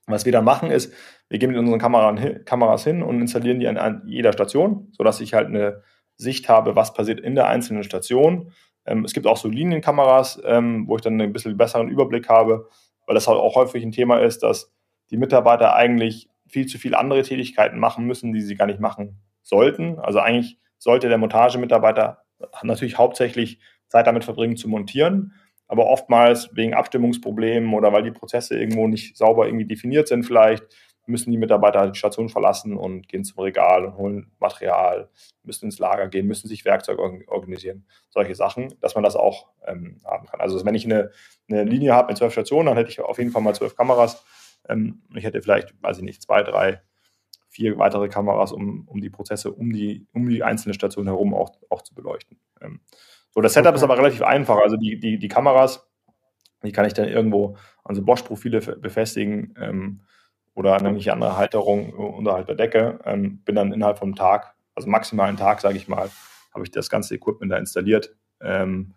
was wir dann machen ist, wir gehen mit unseren Kameras hin und installieren die an, jeder Station, sodass ich halt eine Sicht habe, was passiert in der einzelnen Station. Ähm, es gibt auch so Linienkameras, ähm, wo ich dann ein bisschen besseren Überblick habe, weil das halt auch häufig ein Thema ist, dass die Mitarbeiter eigentlich viel zu viel andere Tätigkeiten machen müssen, die sie gar nicht machen sollten. Also eigentlich sollte der Montagemitarbeiter natürlich hauptsächlich Zeit damit verbringen zu montieren aber oftmals wegen Abstimmungsproblemen oder weil die Prozesse irgendwo nicht sauber irgendwie definiert sind vielleicht, müssen die Mitarbeiter die Station verlassen und gehen zum Regal und holen Material, müssen ins Lager gehen, müssen sich Werkzeug organisieren, solche Sachen, dass man das auch ähm, haben kann. Also wenn ich eine, eine Linie habe mit zwölf Stationen, dann hätte ich auf jeden Fall mal zwölf Kameras. Ähm, ich hätte vielleicht, weiß ich nicht, zwei, drei, vier weitere Kameras, um, um die Prozesse um die, um die einzelne Station herum auch, auch zu beleuchten. Ähm, so, das Setup okay. ist aber relativ einfach. Also die, die, die Kameras, die kann ich dann irgendwo an so Bosch-Profile befestigen ähm, oder an irgendwelche andere Halterung unterhalb der Decke. Ähm, bin dann innerhalb vom Tag, also maximal einen Tag, sage ich mal, habe ich das ganze Equipment da installiert ähm,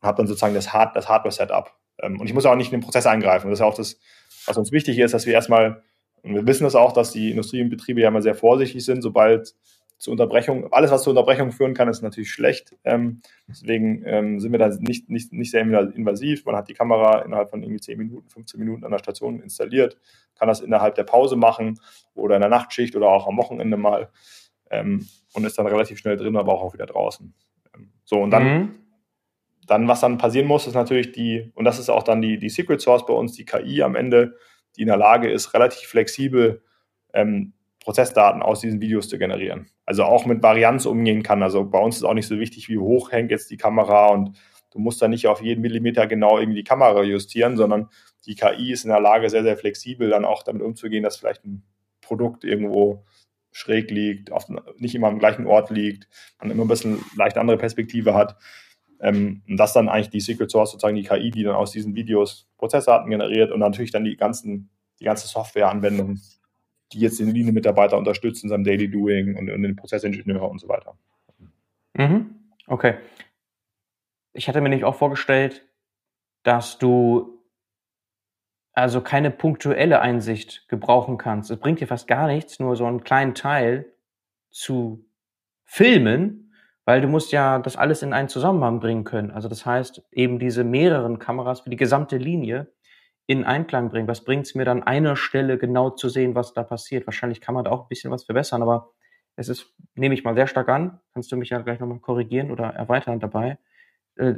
und habe dann sozusagen das, Hard das Hardware-Setup. Ähm, und ich muss auch nicht in den Prozess eingreifen. Das ist auch das, was uns wichtig ist, dass wir erstmal, und wir wissen das auch, dass die Industriebetriebe ja immer sehr vorsichtig sind, sobald zur Unterbrechung, alles, was zur Unterbrechung führen kann, ist natürlich schlecht. Ähm, deswegen ähm, sind wir da nicht, nicht, nicht sehr invasiv. Man hat die Kamera innerhalb von irgendwie 10 Minuten, 15 Minuten an der Station installiert, kann das innerhalb der Pause machen oder in der Nachtschicht oder auch am Wochenende mal ähm, und ist dann relativ schnell drin, aber auch wieder draußen. Ähm, so, und dann, mhm. dann, was dann passieren muss, ist natürlich die, und das ist auch dann die, die Secret Source bei uns, die KI am Ende, die in der Lage ist, relativ flexibel ähm, Prozessdaten aus diesen Videos zu generieren. Also auch mit Varianz umgehen kann. Also bei uns ist auch nicht so wichtig, wie hoch hängt jetzt die Kamera und du musst da nicht auf jeden Millimeter genau irgendwie die Kamera justieren, sondern die KI ist in der Lage, sehr, sehr flexibel dann auch damit umzugehen, dass vielleicht ein Produkt irgendwo schräg liegt, auf, nicht immer am gleichen Ort liegt, man immer ein bisschen leicht andere Perspektive hat. Ähm, und das dann eigentlich die Secret Source, sozusagen die KI, die dann aus diesen Videos Prozessdaten generiert und natürlich dann die ganzen, die ganze Softwareanwendung die jetzt den Linienmitarbeiter unterstützen, seinem Daily Doing und, und den Prozessingenieur und so weiter. Mhm. Okay. Ich hatte mir nämlich auch vorgestellt, dass du also keine punktuelle Einsicht gebrauchen kannst. Es bringt dir fast gar nichts, nur so einen kleinen Teil zu filmen, weil du musst ja das alles in einen Zusammenhang bringen können. Also das heißt, eben diese mehreren Kameras für die gesamte Linie in Einklang bringen? Was bringt es mir dann, einer Stelle genau zu sehen, was da passiert? Wahrscheinlich kann man da auch ein bisschen was verbessern, aber es ist, nehme ich mal sehr stark an, kannst du mich ja gleich nochmal korrigieren oder erweitern dabei, äh,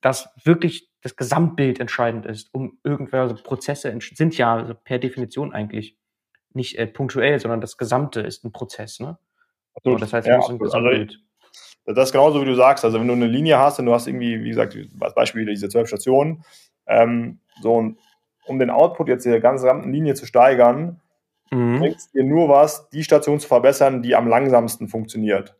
dass wirklich das Gesamtbild entscheidend ist, um irgendwelche Prozesse sind ja per Definition eigentlich nicht äh, punktuell, sondern das Gesamte ist ein Prozess. Ne? So, das heißt, ja, ein Gesamtbild. Also, das ist genauso, wie du sagst. Also wenn du eine Linie hast und du hast irgendwie, wie gesagt, als Beispiel diese zwölf Stationen, ähm, so um den Output jetzt der ganzen Linie zu steigern, mhm. bringt es dir nur was, die Station zu verbessern, die am langsamsten funktioniert.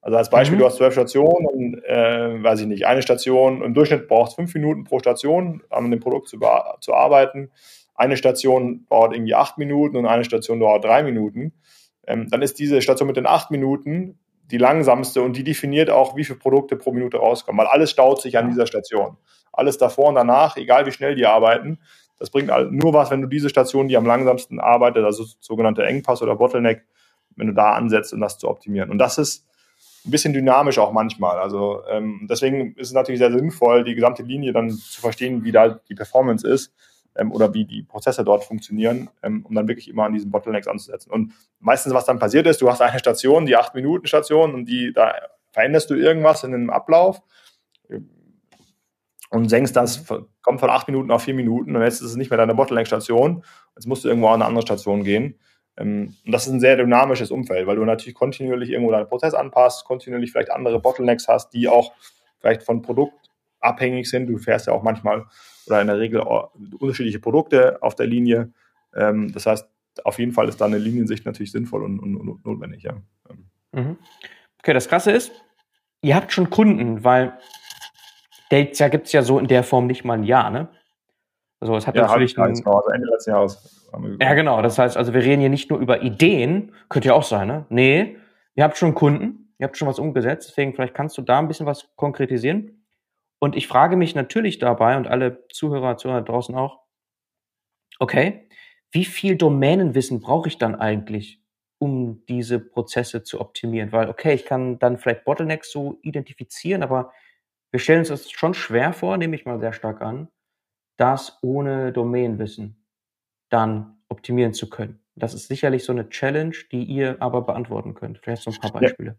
Also als Beispiel, mhm. du hast zwölf Stationen und, äh, weiß ich nicht, eine Station, im Durchschnitt braucht es fünf Minuten pro Station, an dem Produkt zu, zu arbeiten. Eine Station dauert irgendwie acht Minuten und eine Station dauert drei Minuten. Ähm, dann ist diese Station mit den acht Minuten die langsamste und die definiert auch, wie viele Produkte pro Minute rauskommen, weil alles staut sich an dieser Station. Alles davor und danach, egal wie schnell die arbeiten, das bringt nur was, wenn du diese Station, die am langsamsten arbeitet, also sogenannte Engpass oder Bottleneck, wenn du da ansetzt, um das zu optimieren. Und das ist ein bisschen dynamisch auch manchmal. Also ähm, deswegen ist es natürlich sehr sinnvoll, die gesamte Linie dann zu verstehen, wie da die Performance ist ähm, oder wie die Prozesse dort funktionieren, ähm, um dann wirklich immer an diesen Bottlenecks anzusetzen. Und meistens, was dann passiert ist, du hast eine Station, die 8-Minuten-Station und die, da veränderst du irgendwas in einem Ablauf und senkst das, kommt von 8 Minuten auf 4 Minuten und jetzt ist es nicht mehr deine Bottleneck-Station, jetzt musst du irgendwo an eine andere Station gehen. Ähm, und das ist ein sehr dynamisches Umfeld, weil du natürlich kontinuierlich irgendwo deinen Prozess anpasst, kontinuierlich vielleicht andere Bottlenecks hast, die auch vielleicht von Produkt abhängig sind. Du fährst ja auch manchmal oder in der Regel unterschiedliche Produkte auf der Linie. Ähm, das heißt, auf jeden Fall ist da eine Liniensicht natürlich sinnvoll und, und, und notwendig. Ja. Mhm. Okay, das Krasse ist, ihr habt schon Kunden, weil Dates ja gibt es ja so in der Form nicht mal ein Jahr, ne? Also es hat ja, natürlich ein, also Ende letzten Jahres. Ja, genau. Das heißt, also wir reden hier nicht nur über Ideen, könnte ja auch sein, ne? Nee, ihr habt schon Kunden, ihr habt schon was umgesetzt, deswegen vielleicht kannst du da ein bisschen was konkretisieren. Und ich frage mich natürlich dabei und alle Zuhörer, Zuhörer draußen auch, okay, wie viel Domänenwissen brauche ich dann eigentlich, um diese Prozesse zu optimieren? Weil, okay, ich kann dann vielleicht Bottlenecks so identifizieren, aber wir stellen uns das schon schwer vor, nehme ich mal sehr stark an, das ohne Domänenwissen dann optimieren zu können. Das ist sicherlich so eine Challenge, die ihr aber beantworten könnt. Vielleicht so ein paar Beispiele. Ja.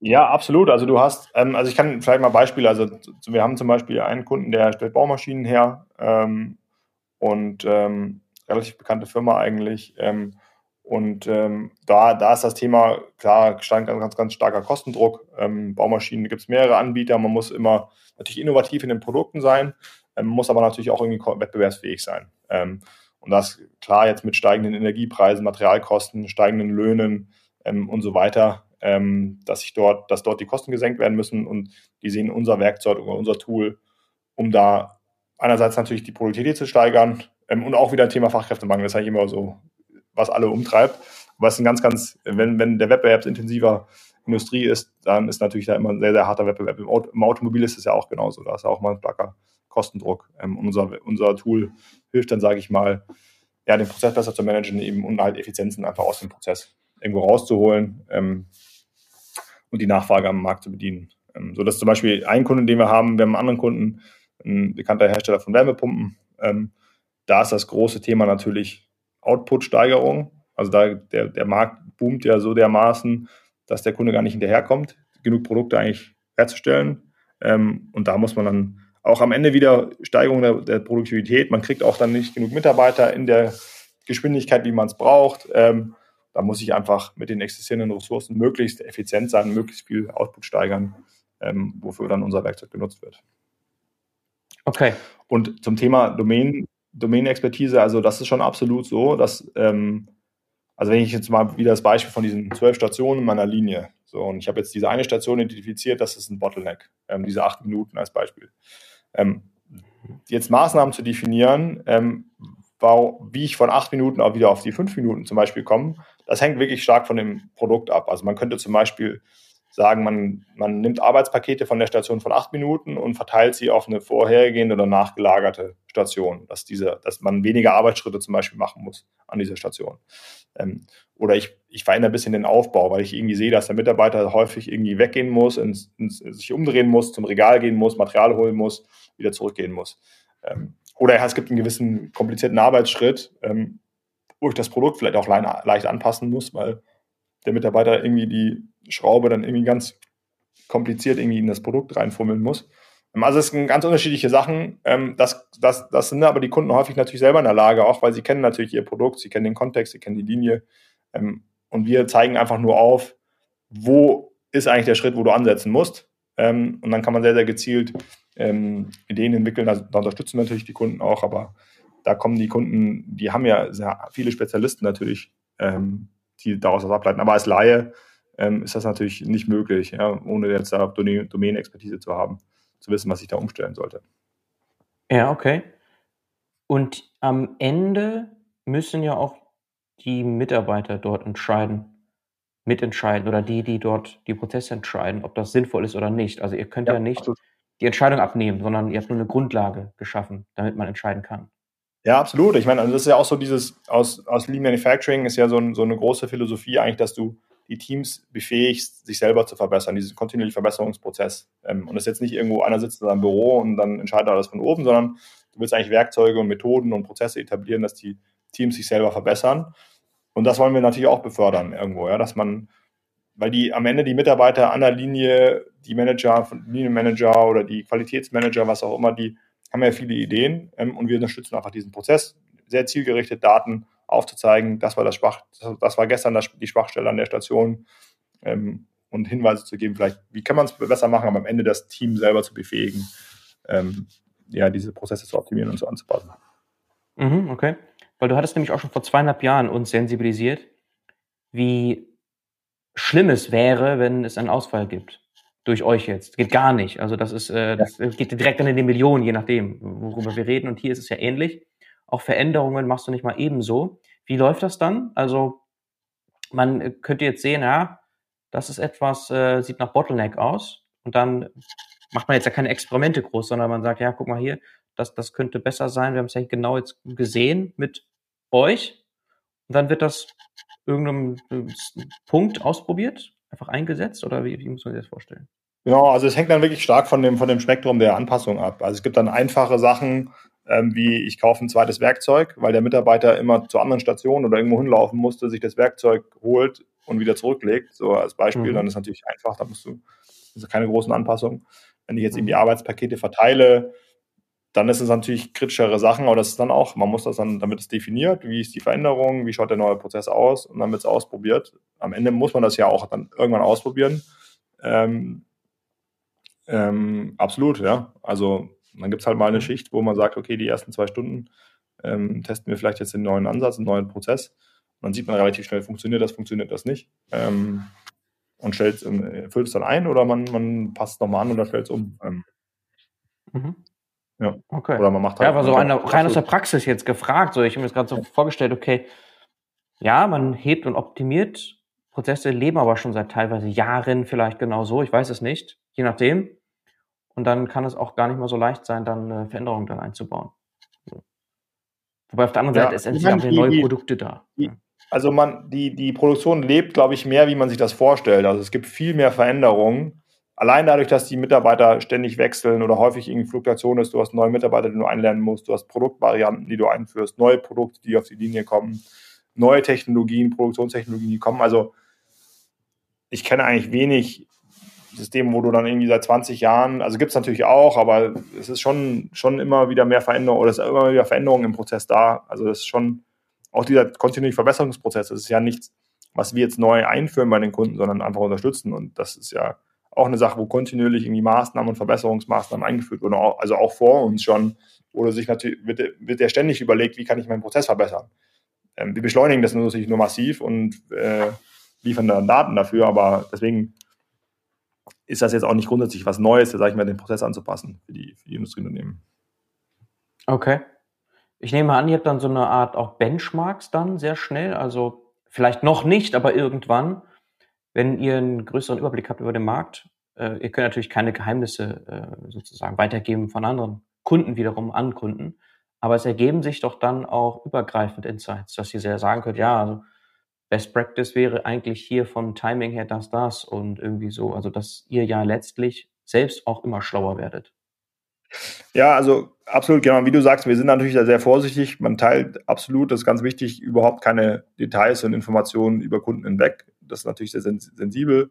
Ja, absolut. Also du hast, ähm, also ich kann vielleicht mal Beispiele, also wir haben zum Beispiel einen Kunden, der stellt Baumaschinen her ähm, und ähm, relativ bekannte Firma eigentlich. Ähm, und ähm, da, da ist das Thema, klar, ganz, ganz, ganz starker Kostendruck. Ähm, Baumaschinen gibt es mehrere Anbieter, man muss immer natürlich innovativ in den Produkten sein, ähm, muss aber natürlich auch irgendwie wettbewerbsfähig sein. Ähm, und das klar jetzt mit steigenden Energiepreisen, Materialkosten, steigenden Löhnen ähm, und so weiter, ähm, dass sich dort, dass dort die Kosten gesenkt werden müssen und die sehen unser Werkzeug oder unser Tool, um da einerseits natürlich die Produktivität zu steigern und auch wieder ein Thema Fachkräftemangel, das ist eigentlich immer so was alle umtreibt. Aber es ist ein ganz, ganz, wenn, wenn der wettbewerbsintensiver Industrie ist, dann ist natürlich da immer ein sehr, sehr harter Wettbewerb. Im, Auto, Im Automobil ist es ja auch genauso. Da ist ja auch mal ein starker Kostendruck. Ähm, unser, unser Tool hilft dann, sage ich mal, ja, den Prozess besser zu managen eben und halt Effizienzen einfach aus dem Prozess irgendwo rauszuholen ähm, und die Nachfrage am Markt zu bedienen. Ähm, so dass zum Beispiel ein Kunde, den wir haben, wir haben einen anderen Kunden, ein bekannter Hersteller von Wärmepumpen. Ähm, da ist das große Thema natürlich Output-Steigerung. Also da der, der Markt boomt ja so dermaßen, dass der Kunde gar nicht hinterherkommt, genug Produkte eigentlich herzustellen. Ähm, und da muss man dann auch am Ende wieder Steigerung der, der, Produktivität. Man kriegt auch dann nicht genug Mitarbeiter in der Geschwindigkeit, wie man es braucht. Ähm, da muss ich einfach mit den existierenden Ressourcen möglichst effizient sein, möglichst viel Output steigern, ähm, wofür dann unser Werkzeug genutzt wird. Okay. Und zum Thema Domain, Domänexpertise, also das ist schon absolut so, dass, ähm, also wenn ich jetzt mal wieder das Beispiel von diesen zwölf Stationen in meiner Linie, so, und ich habe jetzt diese eine Station identifiziert, das ist ein Bottleneck, ähm, diese acht Minuten als Beispiel. Ähm, jetzt Maßnahmen zu definieren, ähm, wie ich von acht Minuten auch wieder auf die fünf Minuten zum Beispiel komme, das hängt wirklich stark von dem Produkt ab. Also man könnte zum Beispiel sagen, man, man nimmt Arbeitspakete von der Station von acht Minuten und verteilt sie auf eine vorhergehende oder nachgelagerte Station, dass, diese, dass man weniger Arbeitsschritte zum Beispiel machen muss an dieser Station. Ähm, oder ich, ich verändere ein bisschen den Aufbau, weil ich irgendwie sehe, dass der Mitarbeiter häufig irgendwie weggehen muss, ins, ins, sich umdrehen muss, zum Regal gehen muss, Material holen muss, wieder zurückgehen muss. Ähm, oder es gibt einen gewissen komplizierten Arbeitsschritt, ähm, wo ich das Produkt vielleicht auch leicht anpassen muss, weil der Mitarbeiter irgendwie die Schraube dann irgendwie ganz kompliziert irgendwie in das Produkt reinfummeln muss. Also es sind ganz unterschiedliche Sachen. Ähm, das, das, das sind aber die Kunden häufig natürlich selber in der Lage, auch weil sie kennen natürlich ihr Produkt, sie kennen den Kontext, sie kennen die Linie. Ähm, und wir zeigen einfach nur auf, wo ist eigentlich der Schritt, wo du ansetzen musst. Ähm, und dann kann man sehr, sehr gezielt Ideen entwickeln. Da, da unterstützen natürlich die Kunden auch, aber da kommen die Kunden, die haben ja sehr viele Spezialisten natürlich, die daraus was ableiten. Aber als Laie ist das natürlich nicht möglich, ja, ohne jetzt da Domain-Expertise zu haben zu wissen, was ich da umstellen sollte. Ja, okay. Und am Ende müssen ja auch die Mitarbeiter dort entscheiden, mitentscheiden oder die, die dort die Prozesse entscheiden, ob das sinnvoll ist oder nicht. Also ihr könnt ja, ja nicht absolut. die Entscheidung abnehmen, sondern ihr habt nur eine Grundlage geschaffen, damit man entscheiden kann. Ja, absolut. Ich meine, also das ist ja auch so dieses, aus, aus Lean Manufacturing ist ja so, ein, so eine große Philosophie eigentlich, dass du die Teams befähigst, sich selber zu verbessern, diesen kontinuierlichen Verbesserungsprozess. Ähm, und das ist jetzt nicht irgendwo einer sitzt in seinem Büro und dann entscheidet alles von oben, sondern du willst eigentlich Werkzeuge und Methoden und Prozesse etablieren, dass die Teams sich selber verbessern. Und das wollen wir natürlich auch befördern irgendwo, ja, dass man, weil die am Ende die Mitarbeiter an der Linie, die Manager, Linienmanager oder die Qualitätsmanager, was auch immer, die haben ja viele Ideen ähm, und wir unterstützen einfach diesen Prozess, sehr zielgerichtet Daten aufzuzeigen, das war das Schwach, das war gestern das, die Schwachstelle an der Station ähm, und Hinweise zu geben, vielleicht, wie kann man es besser machen, aber am Ende das Team selber zu befähigen, ähm, ja, diese Prozesse zu optimieren und so anzupassen. Mhm, okay. Weil du hattest nämlich auch schon vor zweieinhalb Jahren uns sensibilisiert, wie schlimm es wäre, wenn es einen Ausfall gibt. Durch euch jetzt. Geht gar nicht. Also das ist, äh, das geht direkt dann in die Millionen, je nachdem, worüber wir reden. Und hier ist es ja ähnlich. Auch Veränderungen machst du nicht mal ebenso. Wie läuft das dann? Also man äh, könnte jetzt sehen, ja, das ist etwas, äh, sieht nach Bottleneck aus. Und dann macht man jetzt ja keine Experimente groß, sondern man sagt, ja, guck mal hier, das, das könnte besser sein. Wir haben es ja genau jetzt gesehen mit euch. Und dann wird das irgendeinem äh, Punkt ausprobiert, einfach eingesetzt oder wie, wie muss man sich das vorstellen? Ja, also es hängt dann wirklich stark von dem, von dem Spektrum der Anpassung ab. Also es gibt dann einfache Sachen, ähm, wie ich kaufe ein zweites Werkzeug, weil der Mitarbeiter immer zur anderen Station oder irgendwo hinlaufen musste, sich das Werkzeug holt und wieder zurücklegt. So als Beispiel, mhm. dann ist natürlich einfach, da musst du, das ist keine großen Anpassungen. Wenn ich jetzt irgendwie mhm. Arbeitspakete verteile, dann ist es natürlich kritischere Sachen, aber das ist dann auch, man muss das dann, damit es definiert, wie ist die Veränderung, wie schaut der neue Prozess aus und dann wird es ausprobiert. Am Ende muss man das ja auch dann irgendwann ausprobieren. Ähm, ähm, absolut, ja. Also und dann gibt es halt mal eine mhm. Schicht, wo man sagt, okay, die ersten zwei Stunden ähm, testen wir vielleicht jetzt den neuen Ansatz, einen neuen Prozess. Und dann sieht man relativ schnell, funktioniert das, funktioniert das nicht. Ähm, und stellt, äh, füllt es dann ein oder man, man passt es nochmal an oder stellt es um. Ähm, mhm. Ja. Okay. Oder man macht halt. Ja, war so eine, rein aus der Praxis jetzt gefragt. So, ich habe mir das gerade so vorgestellt, okay, ja, man hebt und optimiert. Prozesse leben aber schon seit teilweise Jahren vielleicht genau so. Ich weiß es nicht. Je nachdem. Und dann kann es auch gar nicht mehr so leicht sein, dann äh, Veränderungen dann einzubauen. So. Wobei auf der anderen ja, Seite ist endlich haben wir neue Produkte da. Die, also man, die, die Produktion lebt, glaube ich, mehr, wie man sich das vorstellt. Also es gibt viel mehr Veränderungen. Allein dadurch, dass die Mitarbeiter ständig wechseln oder häufig irgendwie Fluktuation ist, du hast neue Mitarbeiter, die du einlernen musst, du hast Produktvarianten, die du einführst, neue Produkte, die auf die Linie kommen, neue Technologien, Produktionstechnologien, die kommen. Also ich kenne eigentlich wenig System, wo du dann irgendwie seit 20 Jahren, also gibt es natürlich auch, aber es ist schon, schon immer wieder mehr Veränderung oder es ist immer wieder Veränderung im Prozess da. Also das ist schon auch dieser kontinuierliche Verbesserungsprozess. Das ist ja nichts, was wir jetzt neu einführen bei den Kunden, sondern einfach unterstützen. Und das ist ja auch eine Sache, wo kontinuierlich irgendwie Maßnahmen und Verbesserungsmaßnahmen eingeführt wurden, also auch vor uns schon, oder sich natürlich, wird, wird ja ständig überlegt, wie kann ich meinen Prozess verbessern. Ähm, wir beschleunigen das natürlich nur massiv und äh, liefern dann Daten dafür, aber deswegen ist das jetzt auch nicht grundsätzlich was Neues, sage ich mal, den Prozess anzupassen für die, für die Industrieunternehmen. Okay. Ich nehme an, ihr habt dann so eine Art auch Benchmarks dann sehr schnell, also vielleicht noch nicht, aber irgendwann, wenn ihr einen größeren Überblick habt über den Markt. Äh, ihr könnt natürlich keine Geheimnisse äh, sozusagen weitergeben von anderen Kunden wiederum an Kunden, aber es ergeben sich doch dann auch übergreifend Insights, dass ihr sehr sagen könnt, ja, also Best Practice wäre eigentlich hier vom Timing her das, das und irgendwie so. Also, dass ihr ja letztlich selbst auch immer schlauer werdet. Ja, also absolut, genau. Wie du sagst, wir sind natürlich da sehr vorsichtig. Man teilt absolut, das ist ganz wichtig, überhaupt keine Details und Informationen über Kunden hinweg. Das ist natürlich sehr sensibel.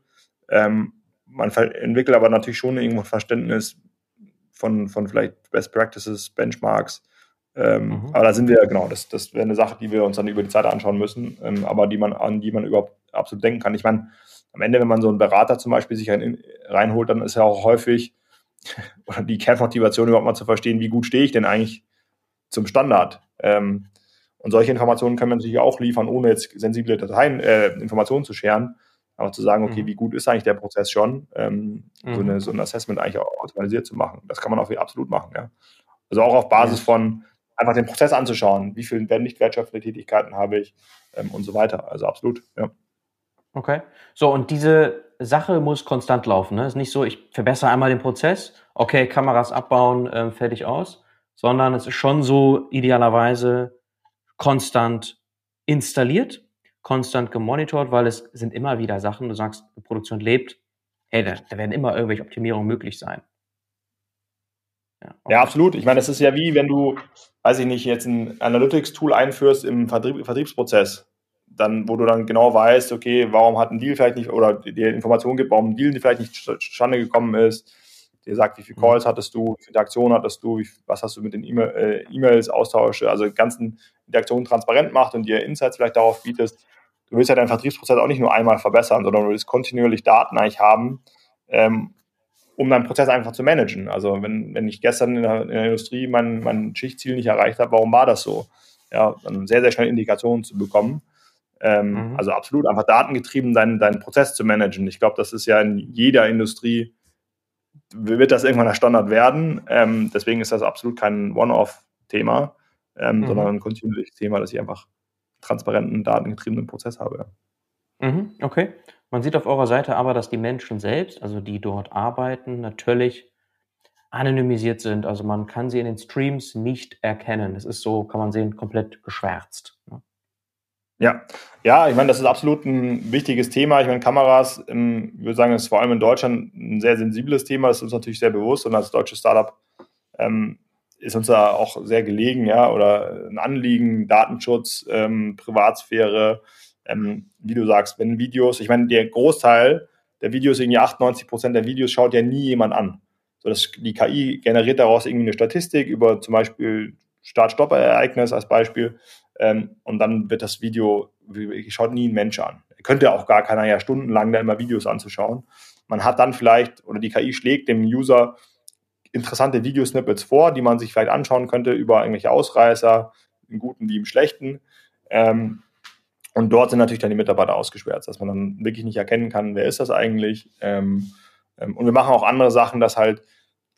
Ähm, man entwickelt aber natürlich schon irgendwo Verständnis von, von vielleicht Best Practices, Benchmarks. Ähm, mhm. Aber da sind wir, genau, das, das wäre eine Sache, die wir uns dann über die Zeit anschauen müssen, ähm, aber die man, an die man überhaupt absolut denken kann. Ich meine, am Ende, wenn man so einen Berater zum Beispiel sich rein, reinholt, dann ist ja auch häufig oder die Kernmotivation überhaupt mal zu verstehen, wie gut stehe ich denn eigentlich zum Standard. Ähm, und solche Informationen können wir natürlich auch liefern, ohne jetzt sensible Dateien, äh, Informationen zu scheren, aber zu sagen, okay, mhm. wie gut ist eigentlich der Prozess schon, ähm, mhm. so, eine, so, ein Assessment eigentlich auch automatisiert zu machen. Das kann man auch absolut machen, ja. Also auch auf Basis von einfach den Prozess anzuschauen, wie viele nicht wertschöpfende Tätigkeiten habe ich ähm, und so weiter. Also absolut, ja. Okay. So, und diese Sache muss konstant laufen. Ne? Ist nicht so, ich verbessere einmal den Prozess, okay, Kameras abbauen, äh, fertig aus, sondern es ist schon so idealerweise konstant installiert, konstant gemonitort, weil es sind immer wieder Sachen, du sagst, die Produktion lebt, hey, da, da werden immer irgendwelche Optimierungen möglich sein. Ja, okay. ja, absolut. Ich meine, es ist ja wie, wenn du, weiß ich nicht, jetzt ein Analytics-Tool einführst im Vertrieb, Vertriebsprozess dann, wo du dann genau weißt, okay, warum hat ein Deal vielleicht nicht, oder dir Informationen gibt, warum ein Deal vielleicht nicht zustande gekommen ist, dir sagt, wie viele Calls mhm. hattest du, wie viele Interaktionen hattest du, wie, was hast du mit den äh, E-Mails, Austausche, also ganzen Interaktionen transparent macht und dir Insights vielleicht darauf bietest. Du willst ja deinen Vertriebsprozess auch nicht nur einmal verbessern, sondern du willst kontinuierlich Daten eigentlich haben, ähm, um deinen Prozess einfach zu managen. Also wenn, wenn ich gestern in der, in der Industrie mein, mein Schichtziel nicht erreicht habe, warum war das so? Ja, dann sehr, sehr schnell Indikationen zu bekommen. Ähm, mhm. Also absolut einfach datengetrieben deinen, deinen Prozess zu managen. Ich glaube, das ist ja in jeder Industrie, wird das irgendwann der Standard werden. Ähm, deswegen ist das absolut kein One-Off-Thema, ähm, mhm. sondern ein kontinuierliches Thema, dass ich einfach transparenten, datengetriebenen Prozess habe. Mhm, okay. Man sieht auf eurer Seite aber, dass die Menschen selbst, also die dort arbeiten, natürlich anonymisiert sind. Also man kann sie in den Streams nicht erkennen. Es ist so, kann man sehen, komplett geschwärzt. Ne? Ja, ja, ich meine, das ist absolut ein wichtiges Thema. Ich meine, Kameras, ähm, ich würde sagen, ist vor allem in Deutschland ein sehr sensibles Thema. Das ist uns natürlich sehr bewusst und als deutsches Startup ähm, ist uns da auch sehr gelegen, ja, oder ein Anliegen, Datenschutz, ähm, Privatsphäre, ähm, wie du sagst, wenn Videos, ich meine, der Großteil der Videos, irgendwie 98 Prozent der Videos schaut ja nie jemand an. So, das, die KI generiert daraus irgendwie eine Statistik über zum Beispiel Start-Stopp-Ereignis als Beispiel ähm, und dann wird das Video, schaut nie ein Mensch an. Könnte auch gar keiner ja stundenlang da immer Videos anzuschauen. Man hat dann vielleicht, oder die KI schlägt dem User interessante Videosnippets vor, die man sich vielleicht anschauen könnte über irgendwelche Ausreißer, im Guten wie im Schlechten. Ähm, und dort sind natürlich dann die Mitarbeiter ausgesperrt, dass man dann wirklich nicht erkennen kann, wer ist das eigentlich. Ähm, ähm, und wir machen auch andere Sachen, dass halt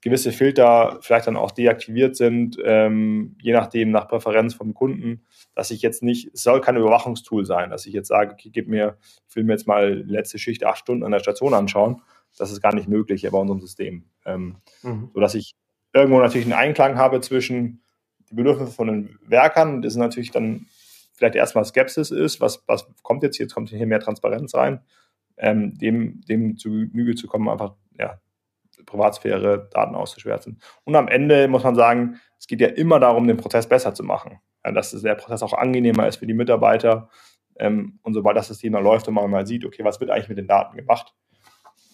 gewisse Filter vielleicht dann auch deaktiviert sind, ähm, je nachdem nach Präferenz vom Kunden, dass ich jetzt nicht, es soll kein Überwachungstool sein, dass ich jetzt sage, okay, gib mir, ich will mir jetzt mal letzte Schicht acht Stunden an der Station anschauen. Das ist gar nicht möglich bei unserem System. Ähm, mhm. Sodass ich irgendwo natürlich einen Einklang habe zwischen die Bedürfnisse von den Werkern, das natürlich dann vielleicht erstmal Skepsis ist, was, was kommt jetzt, jetzt kommt hier mehr Transparenz rein, ähm, dem, dem zu Genüge zu kommen, einfach ja, Privatsphäre, Daten auszuschwärzen. Und am Ende muss man sagen, es geht ja immer darum, den Prozess besser zu machen. dass der Prozess auch angenehmer ist für die Mitarbeiter. Ähm, und sobald das System dann läuft und man mal sieht, okay, was wird eigentlich mit den Daten gemacht,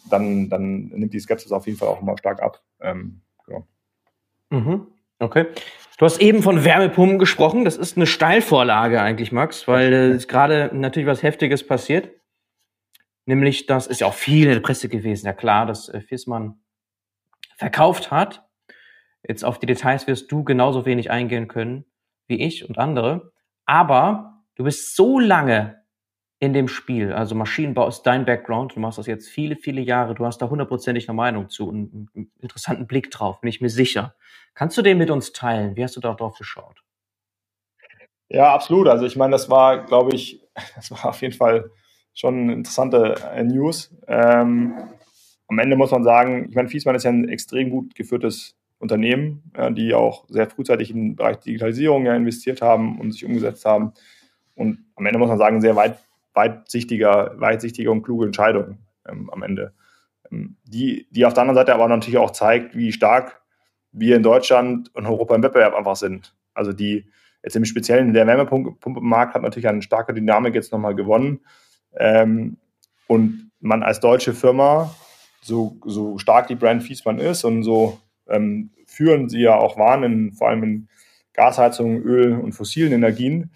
dann, dann nimmt die Skepsis auf jeden Fall auch immer stark ab. Ähm, genau. mhm. Okay. Du hast eben von Wärmepumpen gesprochen. Das ist eine Steilvorlage eigentlich, Max, weil äh, gerade natürlich was Heftiges passiert. Nämlich, das ist ja auch viel in der Presse gewesen. Ja klar, dass äh, Fissmann verkauft hat. Jetzt auf die Details wirst du genauso wenig eingehen können wie ich und andere. Aber du bist so lange in dem Spiel, also Maschinenbau ist dein Background, du machst das jetzt viele, viele Jahre, du hast da hundertprozentig eine Meinung zu und einen interessanten Blick drauf, bin ich mir sicher. Kannst du den mit uns teilen? Wie hast du da drauf geschaut? Ja, absolut. Also ich meine, das war, glaube ich, das war auf jeden Fall schon eine interessante äh, News. Ähm, am Ende muss man sagen, ich meine, Fiesmann ist ja ein extrem gut geführtes Unternehmen, ja, die auch sehr frühzeitig im Bereich Digitalisierung ja investiert haben und sich umgesetzt haben. Und am Ende muss man sagen, sehr weit, weitsichtiger, weitsichtige und kluge Entscheidungen ähm, am Ende. Ähm, die, die auf der anderen Seite aber natürlich auch zeigt, wie stark wir in Deutschland und Europa im Wettbewerb einfach sind. Also die jetzt im Speziellen der Wärmepumpenmarkt hat natürlich eine starke Dynamik jetzt nochmal gewonnen. Ähm, und man als deutsche Firma so, so stark die Brand Fiesmann ist und so, äh, ähm, führen sie ja auch waren, in, vor allem in Gasheizung, Öl und fossilen Energien.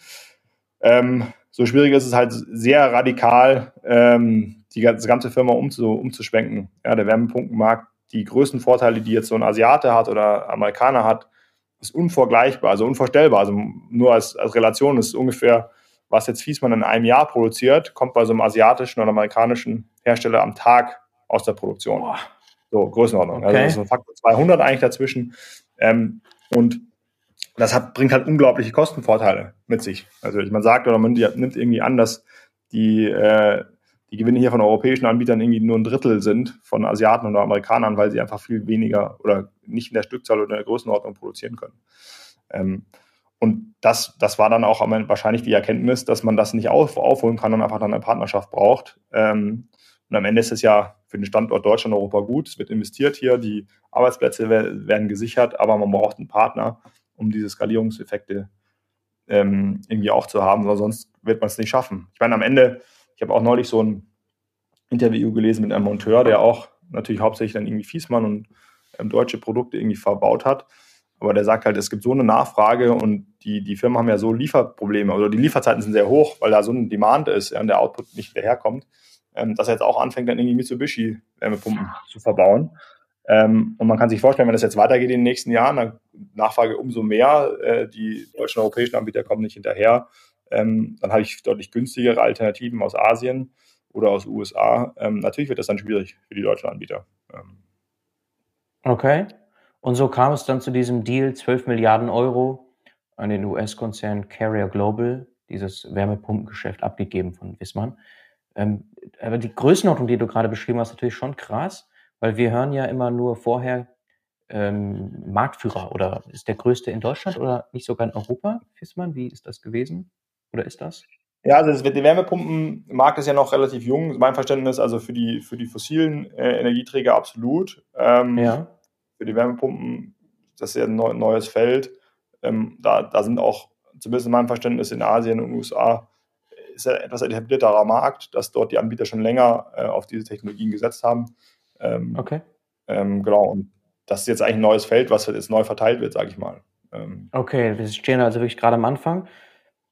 Ähm, so schwierig ist es halt sehr radikal, ähm, die ganze Firma umzu, umzuschwenken. Ja, der Wärmepumpenmarkt, die größten Vorteile, die jetzt so ein Asiate hat oder Amerikaner hat, ist unvergleichbar, also unvorstellbar. Also nur als, als Relation ist ungefähr, was jetzt Fiesmann in einem Jahr produziert, kommt bei so einem asiatischen oder amerikanischen Hersteller am Tag aus der Produktion. Boah. So, Größenordnung. Also okay. Also ist ein Faktor 200 eigentlich dazwischen. Ähm, und das hat, bringt halt unglaubliche Kostenvorteile mit sich. Also man sagt oder man nimmt irgendwie an, dass die, äh, die Gewinne hier von europäischen Anbietern irgendwie nur ein Drittel sind von Asiaten oder Amerikanern, weil sie einfach viel weniger oder nicht in der Stückzahl oder in der Größenordnung produzieren können. Ähm, und das, das war dann auch wahrscheinlich die Erkenntnis, dass man das nicht auf, aufholen kann und einfach dann eine Partnerschaft braucht. Ähm, und am Ende ist es ja für den Standort Deutschland und Europa gut. Es wird investiert hier, die Arbeitsplätze werden gesichert, aber man braucht einen Partner, um diese Skalierungseffekte ähm, irgendwie auch zu haben, weil sonst wird man es nicht schaffen. Ich meine, am Ende, ich habe auch neulich so ein Interview gelesen mit einem Monteur, der auch natürlich hauptsächlich dann irgendwie Fiesmann und ähm, deutsche Produkte irgendwie verbaut hat. Aber der sagt halt, es gibt so eine Nachfrage und die, die Firmen haben ja so Lieferprobleme oder die Lieferzeiten sind sehr hoch, weil da so ein Demand ist ja, und der Output nicht hinterherkommt, ähm, dass er jetzt auch anfängt, dann irgendwie Mitsubishi Wärmepumpen zu verbauen. Ähm, und man kann sich vorstellen, wenn das jetzt weitergeht in den nächsten Jahren, dann Nachfrage umso mehr, äh, die deutschen europäischen Anbieter kommen nicht hinterher, ähm, dann habe ich deutlich günstigere Alternativen aus Asien oder aus USA. Ähm, natürlich wird das dann schwierig für die deutschen Anbieter. Ähm. Okay. Und so kam es dann zu diesem Deal, 12 Milliarden Euro an den US-Konzern Carrier Global, dieses Wärmepumpengeschäft abgegeben von Wissmann. Ähm, aber die Größenordnung, die du gerade beschrieben hast, natürlich schon krass. Weil wir hören ja immer nur vorher ähm, Marktführer oder ist der größte in Deutschland oder nicht sogar in Europa, Fissmann? Wie ist das gewesen? Oder ist das? Ja, also der Wärmepumpenmarkt ist ja noch relativ jung, mein Verständnis, also für die, für die fossilen äh, Energieträger absolut. Ähm, ja. Für die Wärmepumpen, das ist ja ein neues Feld. Ähm, da, da sind auch, zumindest in meinem Verständnis, in Asien und USA ist ja etwas etablierterer Markt, dass dort die Anbieter schon länger äh, auf diese Technologien gesetzt haben. Ähm, okay. Ähm, genau, und das ist jetzt eigentlich ein neues Feld, was jetzt neu verteilt wird, sage ich mal. Ähm, okay, wir stehen also wirklich gerade am Anfang.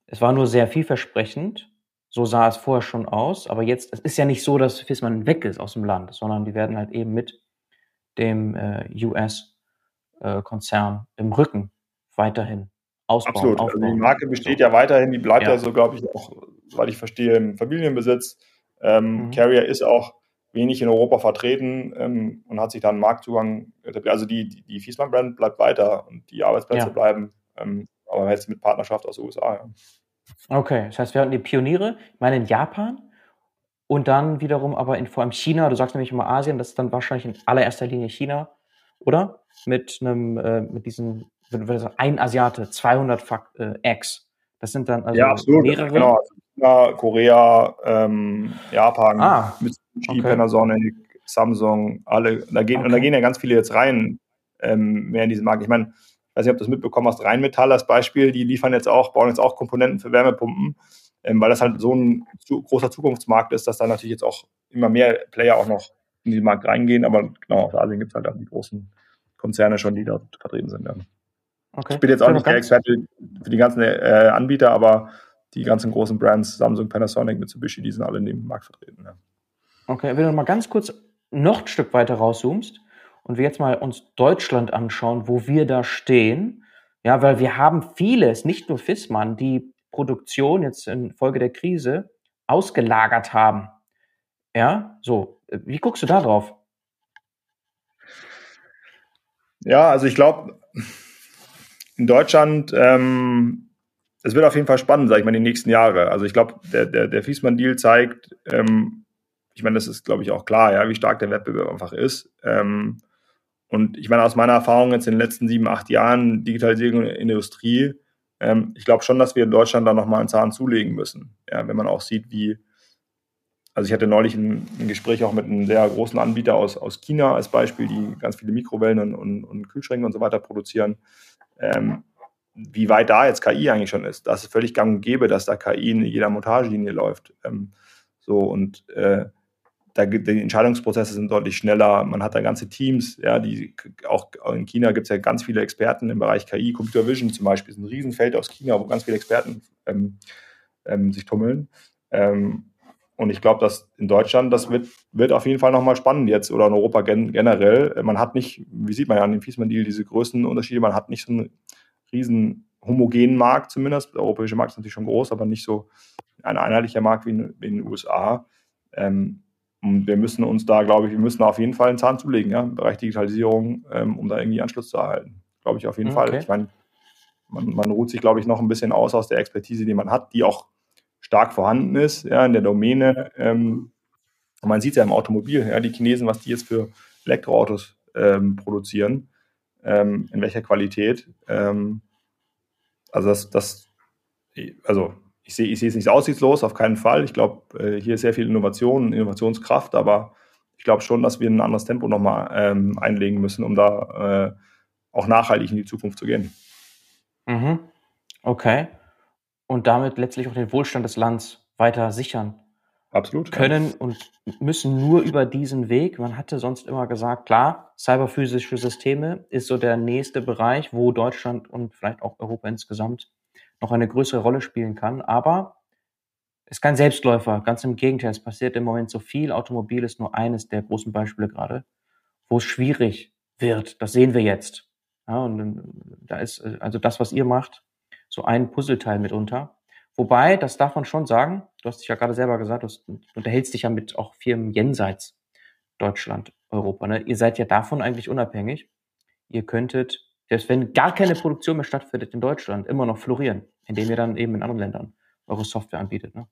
Es war nur sehr vielversprechend. So sah es vorher schon aus. Aber jetzt, es ist ja nicht so, dass Fissmann weg ist aus dem Land, sondern die werden halt eben mit dem äh, US-Konzern äh, im Rücken weiterhin ausbauen. Absolut. Aufbauen. Also die Marke besteht so. ja weiterhin, die bleibt ja, ja so, glaube ich, auch, weil ich verstehe, im Familienbesitz. Ähm, mhm. Carrier ist auch wenig in Europa vertreten ähm, und hat sich dann Marktzugang etabliert. Also die, die, die Fiesmann-Brand bleibt weiter und die Arbeitsplätze ja. bleiben, ähm, aber jetzt mit Partnerschaft aus den USA. Ja. Okay, das heißt, wir hatten die Pioniere, ich meine in Japan und dann wiederum aber in vor allem China, du sagst nämlich immer Asien, das ist dann wahrscheinlich in allererster Linie China, oder? Mit einem, äh, mit diesen, ein Asiate, 200 Fakt, äh, X. Das sind dann also ja, absolut. mehrere. Genau. China, Korea, ähm, Japan, ah, Mitsubishi, okay. Panasonic, Samsung, alle. Da gehen, okay. Und da gehen ja ganz viele jetzt rein ähm, mehr in diesen Markt. Ich meine, ich weiß nicht, ob du das mitbekommen hast, Rheinmetall als Beispiel, die liefern jetzt auch, bauen jetzt auch Komponenten für Wärmepumpen, ähm, weil das halt so ein zu, großer Zukunftsmarkt ist, dass da natürlich jetzt auch immer mehr Player auch noch in den Markt reingehen. Aber genau, aus Asien gibt es halt auch die großen Konzerne schon, die dort vertreten sind. Ja. Okay. Ich bin jetzt auch nicht der Experte für die ganzen äh, Anbieter, aber die ganzen großen Brands, Samsung, Panasonic, Mitsubishi, die sind alle in dem Markt vertreten. Ja. Okay, wenn du mal ganz kurz noch ein Stück weiter rauszoomst und wir jetzt mal uns Deutschland anschauen, wo wir da stehen, ja, weil wir haben vieles, nicht nur Fissmann, die Produktion jetzt infolge der Krise ausgelagert haben. Ja, so, wie guckst du da drauf? Ja, also ich glaube, in Deutschland, ähm, es wird auf jeden Fall spannend, sage ich mal, die nächsten Jahre. Also ich glaube, der, der, der Fiesmann-Deal zeigt, ähm, ich meine, das ist, glaube ich, auch klar, ja, wie stark der Wettbewerb einfach ist. Ähm, und ich meine, aus meiner Erfahrung jetzt in den letzten sieben, acht Jahren Digitalisierung in der Industrie, ähm, ich glaube schon, dass wir in Deutschland da nochmal einen Zahn zulegen müssen. Ja, wenn man auch sieht, wie, also ich hatte neulich ein, ein, Gespräch auch mit einem sehr großen Anbieter aus, aus China als Beispiel, die ganz viele Mikrowellen und, und, und Kühlschränke und so weiter produzieren ähm, wie weit da jetzt KI eigentlich schon ist. Das ist völlig gang und gäbe, dass da KI in jeder Montagelinie läuft. Ähm, so und äh, da, die Entscheidungsprozesse sind deutlich schneller. Man hat da ganze Teams, ja, die auch in China gibt es ja ganz viele Experten im Bereich KI, Computer Vision zum Beispiel, ist ein Riesenfeld aus China, wo ganz viele Experten ähm, ähm, sich tummeln. Ähm, und ich glaube, dass in Deutschland, das wird, wird auf jeden Fall nochmal spannend jetzt oder in Europa gen generell. Man hat nicht, wie sieht man ja an dem Fiesmann-Deal, diese größten Unterschiede, man hat nicht so einen riesen homogenen Markt zumindest. Der europäische Markt ist natürlich schon groß, aber nicht so ein einheitlicher Markt wie in, wie in den USA. Ähm, und wir müssen uns da, glaube ich, wir müssen auf jeden Fall einen Zahn zulegen, ja, im Bereich Digitalisierung, ähm, um da irgendwie Anschluss zu erhalten. Glaube ich auf jeden okay. Fall. Ich meine, man, man ruht sich, glaube ich, noch ein bisschen aus aus der Expertise, die man hat, die auch stark vorhanden ist, ja, in der Domäne. Ähm, man sieht es ja im Automobil, ja, die Chinesen, was die jetzt für Elektroautos ähm, produzieren, ähm, in welcher Qualität. Ähm, also das, das, also ich sehe ich sehe es nicht aussichtslos, auf keinen Fall. Ich glaube, äh, hier ist sehr viel Innovation, Innovationskraft, aber ich glaube schon, dass wir ein anderes Tempo nochmal ähm, einlegen müssen, um da äh, auch nachhaltig in die Zukunft zu gehen. Mhm. Okay. Und damit letztlich auch den Wohlstand des Landes weiter sichern. Absolut. Können ja. und müssen nur über diesen Weg. Man hatte sonst immer gesagt, klar, cyberphysische Systeme ist so der nächste Bereich, wo Deutschland und vielleicht auch Europa insgesamt noch eine größere Rolle spielen kann. Aber es ist kein Selbstläufer. Ganz im Gegenteil, es passiert im Moment so viel. Automobil ist nur eines der großen Beispiele gerade, wo es schwierig wird. Das sehen wir jetzt. Ja, und da ist also das, was ihr macht, so ein Puzzleteil mitunter. Wobei, das darf man schon sagen, du hast dich ja gerade selber gesagt, du, du unterhältst dich ja mit auch Firmen jenseits Deutschland, Europa. Ne? Ihr seid ja davon eigentlich unabhängig. Ihr könntet selbst wenn gar keine Produktion mehr stattfindet in Deutschland, immer noch florieren, indem ihr dann eben in anderen Ländern eure Software anbietet. Ne?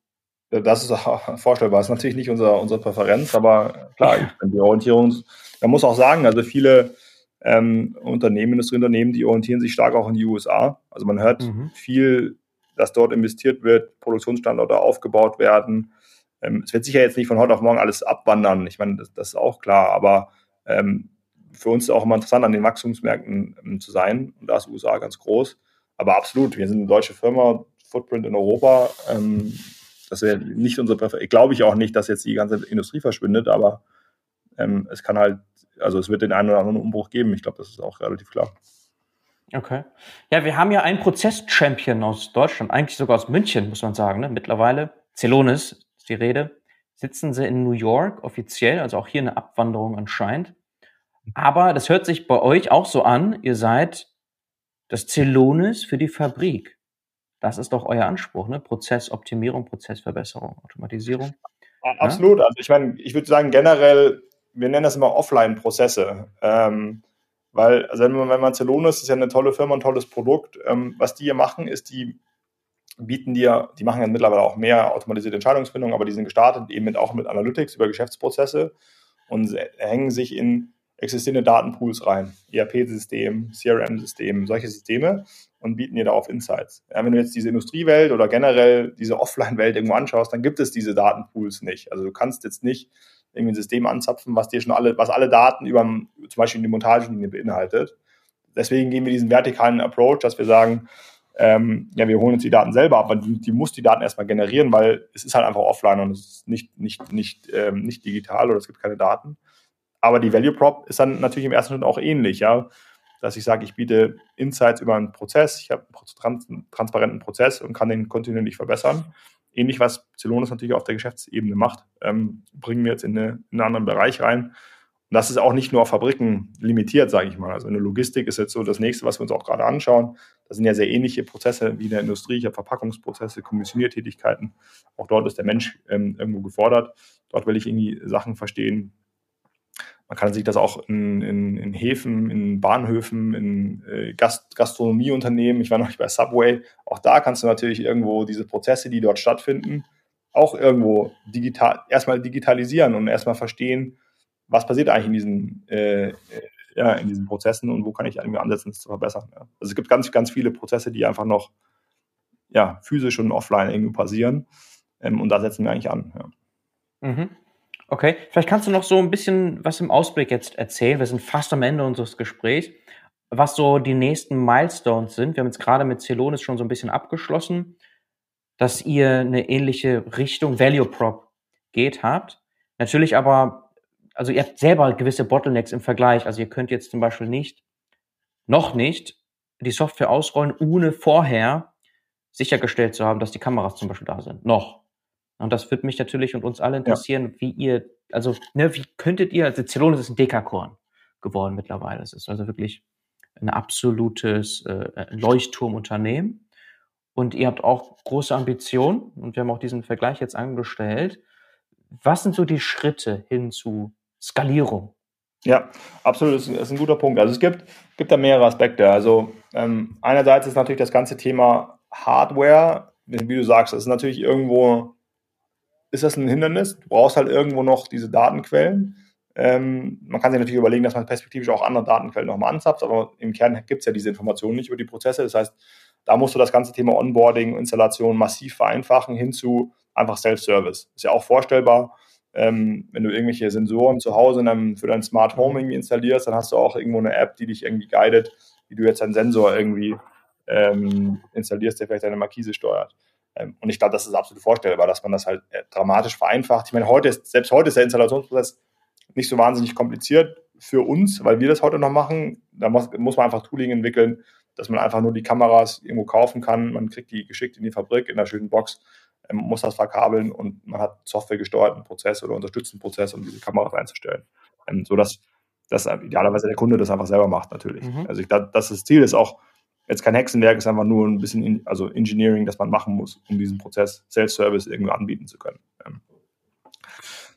Das ist auch vorstellbar. Das ist natürlich nicht unser, unsere Präferenz, aber klar, die Orientierung, man muss auch sagen, also viele ähm, Unternehmen, Industrieunternehmen, die orientieren sich stark auch in die USA. Also man hört mhm. viel, dass dort investiert wird, Produktionsstandorte aufgebaut werden. Ähm, es wird sicher jetzt nicht von heute auf morgen alles abwandern. Ich meine, das, das ist auch klar, aber ähm, für uns auch immer interessant, an den Wachstumsmärkten ähm, zu sein. Und da ist USA ganz groß. Aber absolut, wir sind eine deutsche Firma, Footprint in Europa. Ähm, das wäre nicht unsere Präferenz. Glaube ich auch nicht, dass jetzt die ganze Industrie verschwindet, aber ähm, es kann halt, also es wird den einen oder anderen Umbruch geben. Ich glaube, das ist auch relativ klar. Okay. Ja, wir haben ja einen Prozess-Champion aus Deutschland, eigentlich sogar aus München, muss man sagen. Ne? Mittlerweile, Celonis ist die Rede. Sitzen sie in New York offiziell, also auch hier eine Abwanderung anscheinend. Aber das hört sich bei euch auch so an, ihr seid das Zelonis für die Fabrik. Das ist doch euer Anspruch, ne? Prozessoptimierung, Prozessverbesserung, Automatisierung. Absolut. Ja? Also ich meine, ich würde sagen, generell, wir nennen das immer Offline-Prozesse. Ähm, weil, also wenn man, wenn man Celonis ist ja eine tolle Firma, ein tolles Produkt. Ähm, was die hier machen, ist, die bieten dir, die machen ja mittlerweile auch mehr automatisierte Entscheidungsfindung, aber die sind gestartet eben mit, auch mit Analytics über Geschäftsprozesse und hängen sich in existierende Datenpools rein, ERP-System, CRM-System, solche Systeme und bieten dir darauf Insights. Ja, wenn du jetzt diese Industriewelt oder generell diese Offline-Welt irgendwo anschaust, dann gibt es diese Datenpools nicht. Also du kannst jetzt nicht irgendwie ein System anzapfen, was dir schon alle, was alle Daten über zum Beispiel die Montagelinie beinhaltet. Deswegen gehen wir diesen vertikalen Approach, dass wir sagen, ähm, ja, wir holen uns die Daten selber ab, aber die, die, muss die Daten erstmal generieren, weil es ist halt einfach offline und es ist nicht, nicht, nicht, ähm, nicht digital oder es gibt keine Daten. Aber die Value Prop ist dann natürlich im ersten Schritt auch ähnlich, ja. Dass ich sage, ich biete Insights über einen Prozess, ich habe einen transparenten Prozess und kann den kontinuierlich verbessern. Ähnlich, was Celonis natürlich auf der Geschäftsebene macht, ähm, bringen wir jetzt in, eine, in, einen anderen Bereich rein. Und das ist auch nicht nur auf Fabriken limitiert, sage ich mal. Also in der Logistik ist jetzt so das nächste, was wir uns auch gerade anschauen. Das sind ja sehr ähnliche Prozesse wie in der Industrie. Ich habe Verpackungsprozesse, Kommissioniertätigkeiten. Auch dort ist der Mensch ähm, irgendwo gefordert. Dort will ich irgendwie Sachen verstehen, man kann sich das auch in, in, in Häfen, in Bahnhöfen, in äh, Gast Gastronomieunternehmen, ich war noch nicht bei Subway, auch da kannst du natürlich irgendwo diese Prozesse, die dort stattfinden, auch irgendwo digital, erstmal digitalisieren und erstmal verstehen, was passiert eigentlich in diesen, äh, ja, in diesen Prozessen und wo kann ich irgendwie ansetzen, es zu verbessern. Ja. Also es gibt ganz, ganz viele Prozesse, die einfach noch ja, physisch und offline irgendwie passieren. Ähm, und da setzen wir eigentlich an. Ja. Mhm. Okay, vielleicht kannst du noch so ein bisschen was im Ausblick jetzt erzählen. Wir sind fast am Ende unseres Gesprächs. Was so die nächsten Milestones sind. Wir haben jetzt gerade mit Celonis schon so ein bisschen abgeschlossen, dass ihr eine ähnliche Richtung Value Prop geht habt. Natürlich aber, also ihr habt selber gewisse Bottlenecks im Vergleich. Also ihr könnt jetzt zum Beispiel nicht, noch nicht, die Software ausrollen, ohne vorher sichergestellt zu haben, dass die Kameras zum Beispiel da sind. Noch. Und das würde mich natürlich und uns alle interessieren, ja. wie ihr, also ne, wie könntet ihr, also Celonis ist ein Dekakorn geworden mittlerweile. Es ist also wirklich ein absolutes äh, Leuchtturmunternehmen. Und ihr habt auch große Ambitionen und wir haben auch diesen Vergleich jetzt angestellt. Was sind so die Schritte hin zu Skalierung? Ja, absolut, das ist ein guter Punkt. Also es gibt, gibt da mehrere Aspekte. Also ähm, einerseits ist natürlich das ganze Thema Hardware, wie du sagst, das ist natürlich irgendwo, ist das ein Hindernis. Du brauchst halt irgendwo noch diese Datenquellen. Ähm, man kann sich natürlich überlegen, dass man perspektivisch auch andere Datenquellen nochmal anzapft, aber im Kern gibt es ja diese Informationen nicht über die Prozesse. Das heißt, da musst du das ganze Thema Onboarding, Installation massiv vereinfachen hin zu einfach Self-Service. Ist ja auch vorstellbar, ähm, wenn du irgendwelche Sensoren zu Hause deinem, für dein Smart Home irgendwie installierst, dann hast du auch irgendwo eine App, die dich irgendwie guidet, wie du jetzt einen Sensor irgendwie ähm, installierst, der vielleicht deine Markise steuert. Ähm, und ich glaube, das ist absolut vorstellbar, dass man das halt äh, dramatisch vereinfacht. Ich meine, heute ist, selbst heute ist der Installationsprozess nicht so wahnsinnig kompliziert für uns, weil wir das heute noch machen. Da muss, muss man einfach Tooling entwickeln, dass man einfach nur die Kameras irgendwo kaufen kann. Man kriegt die geschickt in die Fabrik in einer schönen Box ähm, muss das verkabeln und man hat Software gesteuerten Prozess oder unterstützten Prozess, um diese Kameras einzustellen. Ähm, so dass dass idealerweise der Kunde das einfach selber macht, natürlich. Mhm. Also ich glaube, das, das Ziel ist auch jetzt kein Hexenwerk, ist einfach nur ein bisschen in, also Engineering, das man machen muss, um diesen Prozess Sales-Service irgendwie anbieten zu können. Ähm,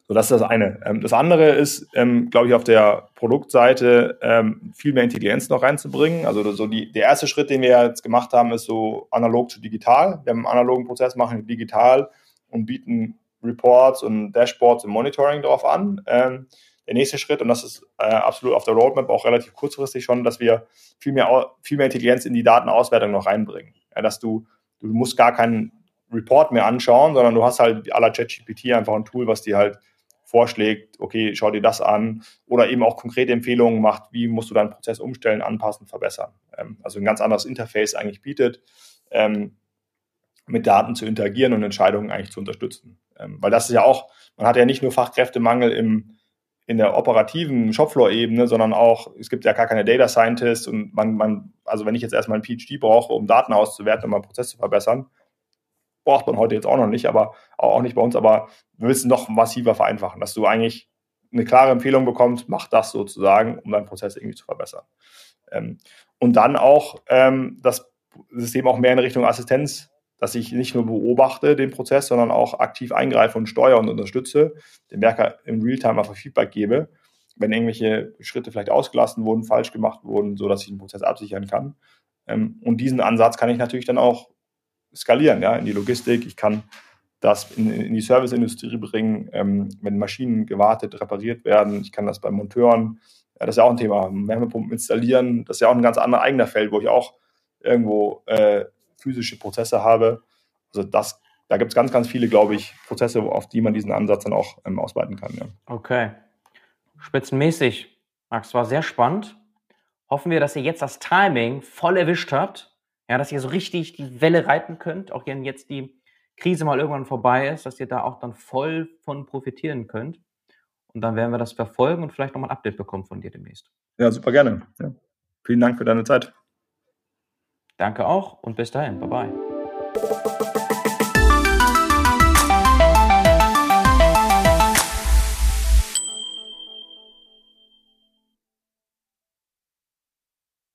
so, das ist das eine. Ähm, das andere ist, ähm, glaube ich, auf der Produktseite ähm, viel mehr Intelligenz noch reinzubringen. Also so die, der erste Schritt, den wir jetzt gemacht haben, ist so analog zu digital. Wir haben einen analogen Prozess, machen digital und bieten Reports und Dashboards und Monitoring darauf an. Der nächste Schritt, und das ist äh, absolut auf der Roadmap auch relativ kurzfristig schon, dass wir viel mehr, viel mehr Intelligenz in die Datenauswertung noch reinbringen. Ja, dass du, du musst gar keinen Report mehr anschauen, sondern du hast halt à la ChatGPT einfach ein Tool, was dir halt vorschlägt, okay, schau dir das an oder eben auch konkrete Empfehlungen macht, wie musst du deinen Prozess umstellen, anpassen, verbessern. Ähm, also ein ganz anderes Interface eigentlich bietet, ähm, mit Daten zu interagieren und Entscheidungen eigentlich zu unterstützen. Ähm, weil das ist ja auch, man hat ja nicht nur Fachkräftemangel im, in der operativen Shopfloor-Ebene, sondern auch, es gibt ja gar keine Data Scientists und man, man, also wenn ich jetzt erstmal ein PhD brauche, um Daten auszuwerten, um meinen Prozess zu verbessern, braucht man heute jetzt auch noch nicht, aber auch nicht bei uns, aber wir willst noch massiver vereinfachen, dass du eigentlich eine klare Empfehlung bekommst, mach das sozusagen, um deinen Prozess irgendwie zu verbessern. Ähm, und dann auch ähm, das System auch mehr in Richtung Assistenz, dass ich nicht nur beobachte den Prozess, sondern auch aktiv eingreife und steuere und unterstütze, dem Werker im Realtime einfach Feedback gebe, wenn irgendwelche Schritte vielleicht ausgelassen wurden, falsch gemacht wurden, so dass ich den Prozess absichern kann. Ähm, und diesen Ansatz kann ich natürlich dann auch skalieren, ja, in die Logistik. Ich kann das in, in die Serviceindustrie bringen, ähm, wenn Maschinen gewartet, repariert werden. Ich kann das bei Monteuren, ja, das ist ja auch ein Thema, Wärmepumpen installieren. Das ist ja auch ein ganz anderer eigener Feld, wo ich auch irgendwo äh, physische Prozesse habe. Also das, da gibt es ganz, ganz viele, glaube ich, Prozesse, auf die man diesen Ansatz dann auch ähm, ausweiten kann. Ja. Okay. Spitzenmäßig. Max, war sehr spannend. Hoffen wir, dass ihr jetzt das Timing voll erwischt habt ja, dass ihr so richtig die Welle reiten könnt, auch wenn jetzt die Krise mal irgendwann vorbei ist, dass ihr da auch dann voll von profitieren könnt. Und dann werden wir das verfolgen und vielleicht nochmal ein Update bekommen von dir demnächst. Ja, super gerne. Ja. Vielen Dank für deine Zeit. Danke auch und bis dahin. Bye bye.